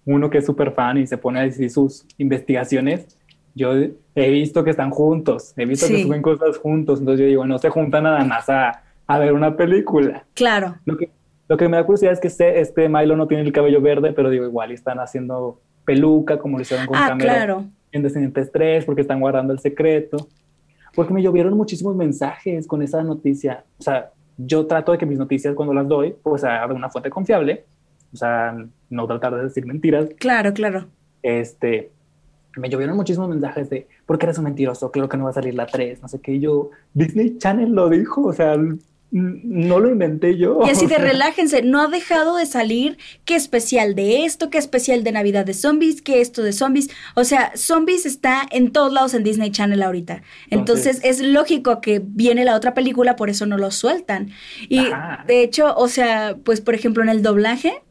uno que es súper fan y se pone a decir sus investigaciones, yo he visto que están juntos, he visto que suben cosas juntos, entonces yo digo, no se juntan nada más a, a ver una película. Claro. Lo que, lo que me da curiosidad es que este, este Milo no tiene el cabello verde, pero digo, igual están haciendo peluca como lo hicieron con ah, claro. en Descendientes 3 porque están guardando el secreto. Porque me llovieron muchísimos mensajes con esa noticia. O sea, yo trato de que mis noticias cuando las doy, pues a de una fuente confiable. O sea, no tratar de decir mentiras. Claro, claro. Este, me llovieron muchísimos mensajes de, ¿por qué eres un mentiroso? Claro que no va a salir la 3, no sé qué. Y yo, Disney Channel lo dijo, o sea, no lo inventé yo. Y así de relájense, no ha dejado de salir qué especial de esto, qué especial de Navidad de zombies, qué esto de zombies. O sea, zombies está en todos lados en Disney Channel ahorita. Entonces, es lógico que viene la otra película, por eso no lo sueltan. Y de hecho, o sea, pues por ejemplo en el doblaje,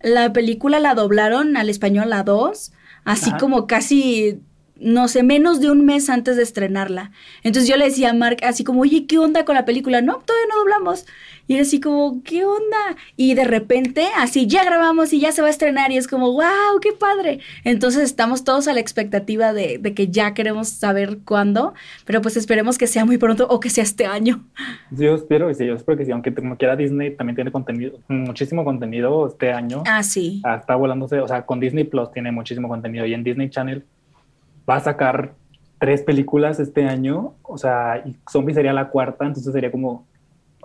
la película la doblaron al español a dos, así como casi no sé, menos de un mes antes de estrenarla. Entonces yo le decía a Mark así como, oye, ¿qué onda con la película? No, todavía no doblamos. Y era así como, ¿qué onda? Y de repente, así, ya grabamos y ya se va a estrenar y es como, wow, qué padre. Entonces estamos todos a la expectativa de, que ya queremos saber cuándo, pero pues esperemos que sea muy pronto o que sea este año. Yo espero, y sí, yo espero que sí, aunque como quiera Disney también tiene contenido, muchísimo contenido este año. Ah, sí. Ah, está volándose, o sea, con Disney Plus tiene muchísimo contenido y en Disney Channel va a sacar tres películas este año, o sea, y Zombie sería la cuarta, entonces sería como,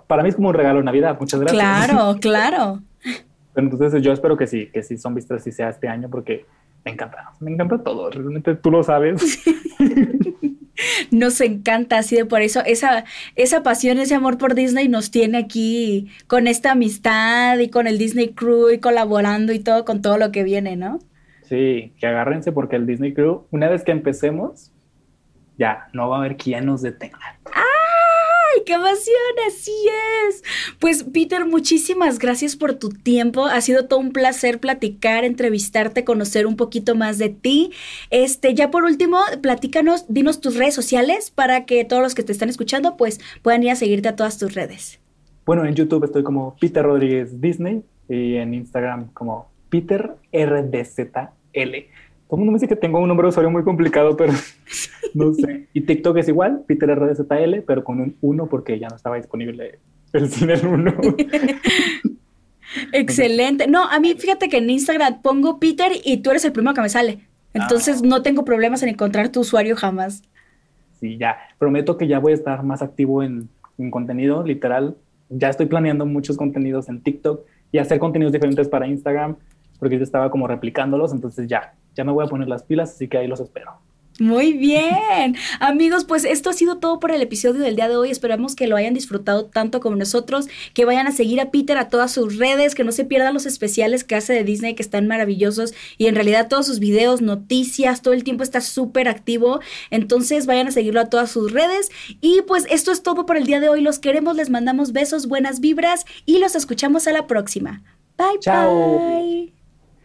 para mí es como un regalo de Navidad, muchas gracias. Claro, claro. entonces yo espero que sí, que sí Zombies 3 sí sea este año porque me encanta, me encanta todo, realmente tú lo sabes. Nos encanta, así de por eso esa, esa pasión, ese amor por Disney nos tiene aquí con esta amistad y con el Disney Crew y colaborando y todo con todo lo que viene, ¿no? Sí, que agárrense porque el Disney Crew, una vez que empecemos, ya, no va a haber quien nos detenga. ¡Ay, qué emoción! Así es. Pues Peter, muchísimas gracias por tu tiempo. Ha sido todo un placer platicar, entrevistarte, conocer un poquito más de ti. Este, ya por último, platícanos, dinos tus redes sociales para que todos los que te están escuchando, pues puedan ir a seguirte a todas tus redes. Bueno, en YouTube estoy como Peter Rodríguez Disney y en Instagram como Peter RDZ L. Todo el mundo me dice que tengo un nombre de usuario muy complicado, pero no sé. Y TikTok es igual, Peter RDZL, pero con un 1 porque ya no estaba disponible el cine 1. Excelente. No, a mí fíjate que en Instagram pongo Peter y tú eres el primero que me sale. Entonces ah. no tengo problemas en encontrar tu usuario jamás. Sí, ya. Prometo que ya voy a estar más activo en, en contenido, literal. Ya estoy planeando muchos contenidos en TikTok y hacer contenidos diferentes para Instagram porque yo estaba como replicándolos, entonces ya, ya me voy a poner las pilas, así que ahí los espero. Muy bien. Amigos, pues esto ha sido todo por el episodio del día de hoy. Esperamos que lo hayan disfrutado tanto como nosotros, que vayan a seguir a Peter a todas sus redes, que no se pierdan los especiales que hace de Disney, que están maravillosos. Y en realidad todos sus videos, noticias, todo el tiempo está súper activo. Entonces vayan a seguirlo a todas sus redes. Y pues esto es todo por el día de hoy. Los queremos, les mandamos besos, buenas vibras y los escuchamos a la próxima. Bye, Chao. bye.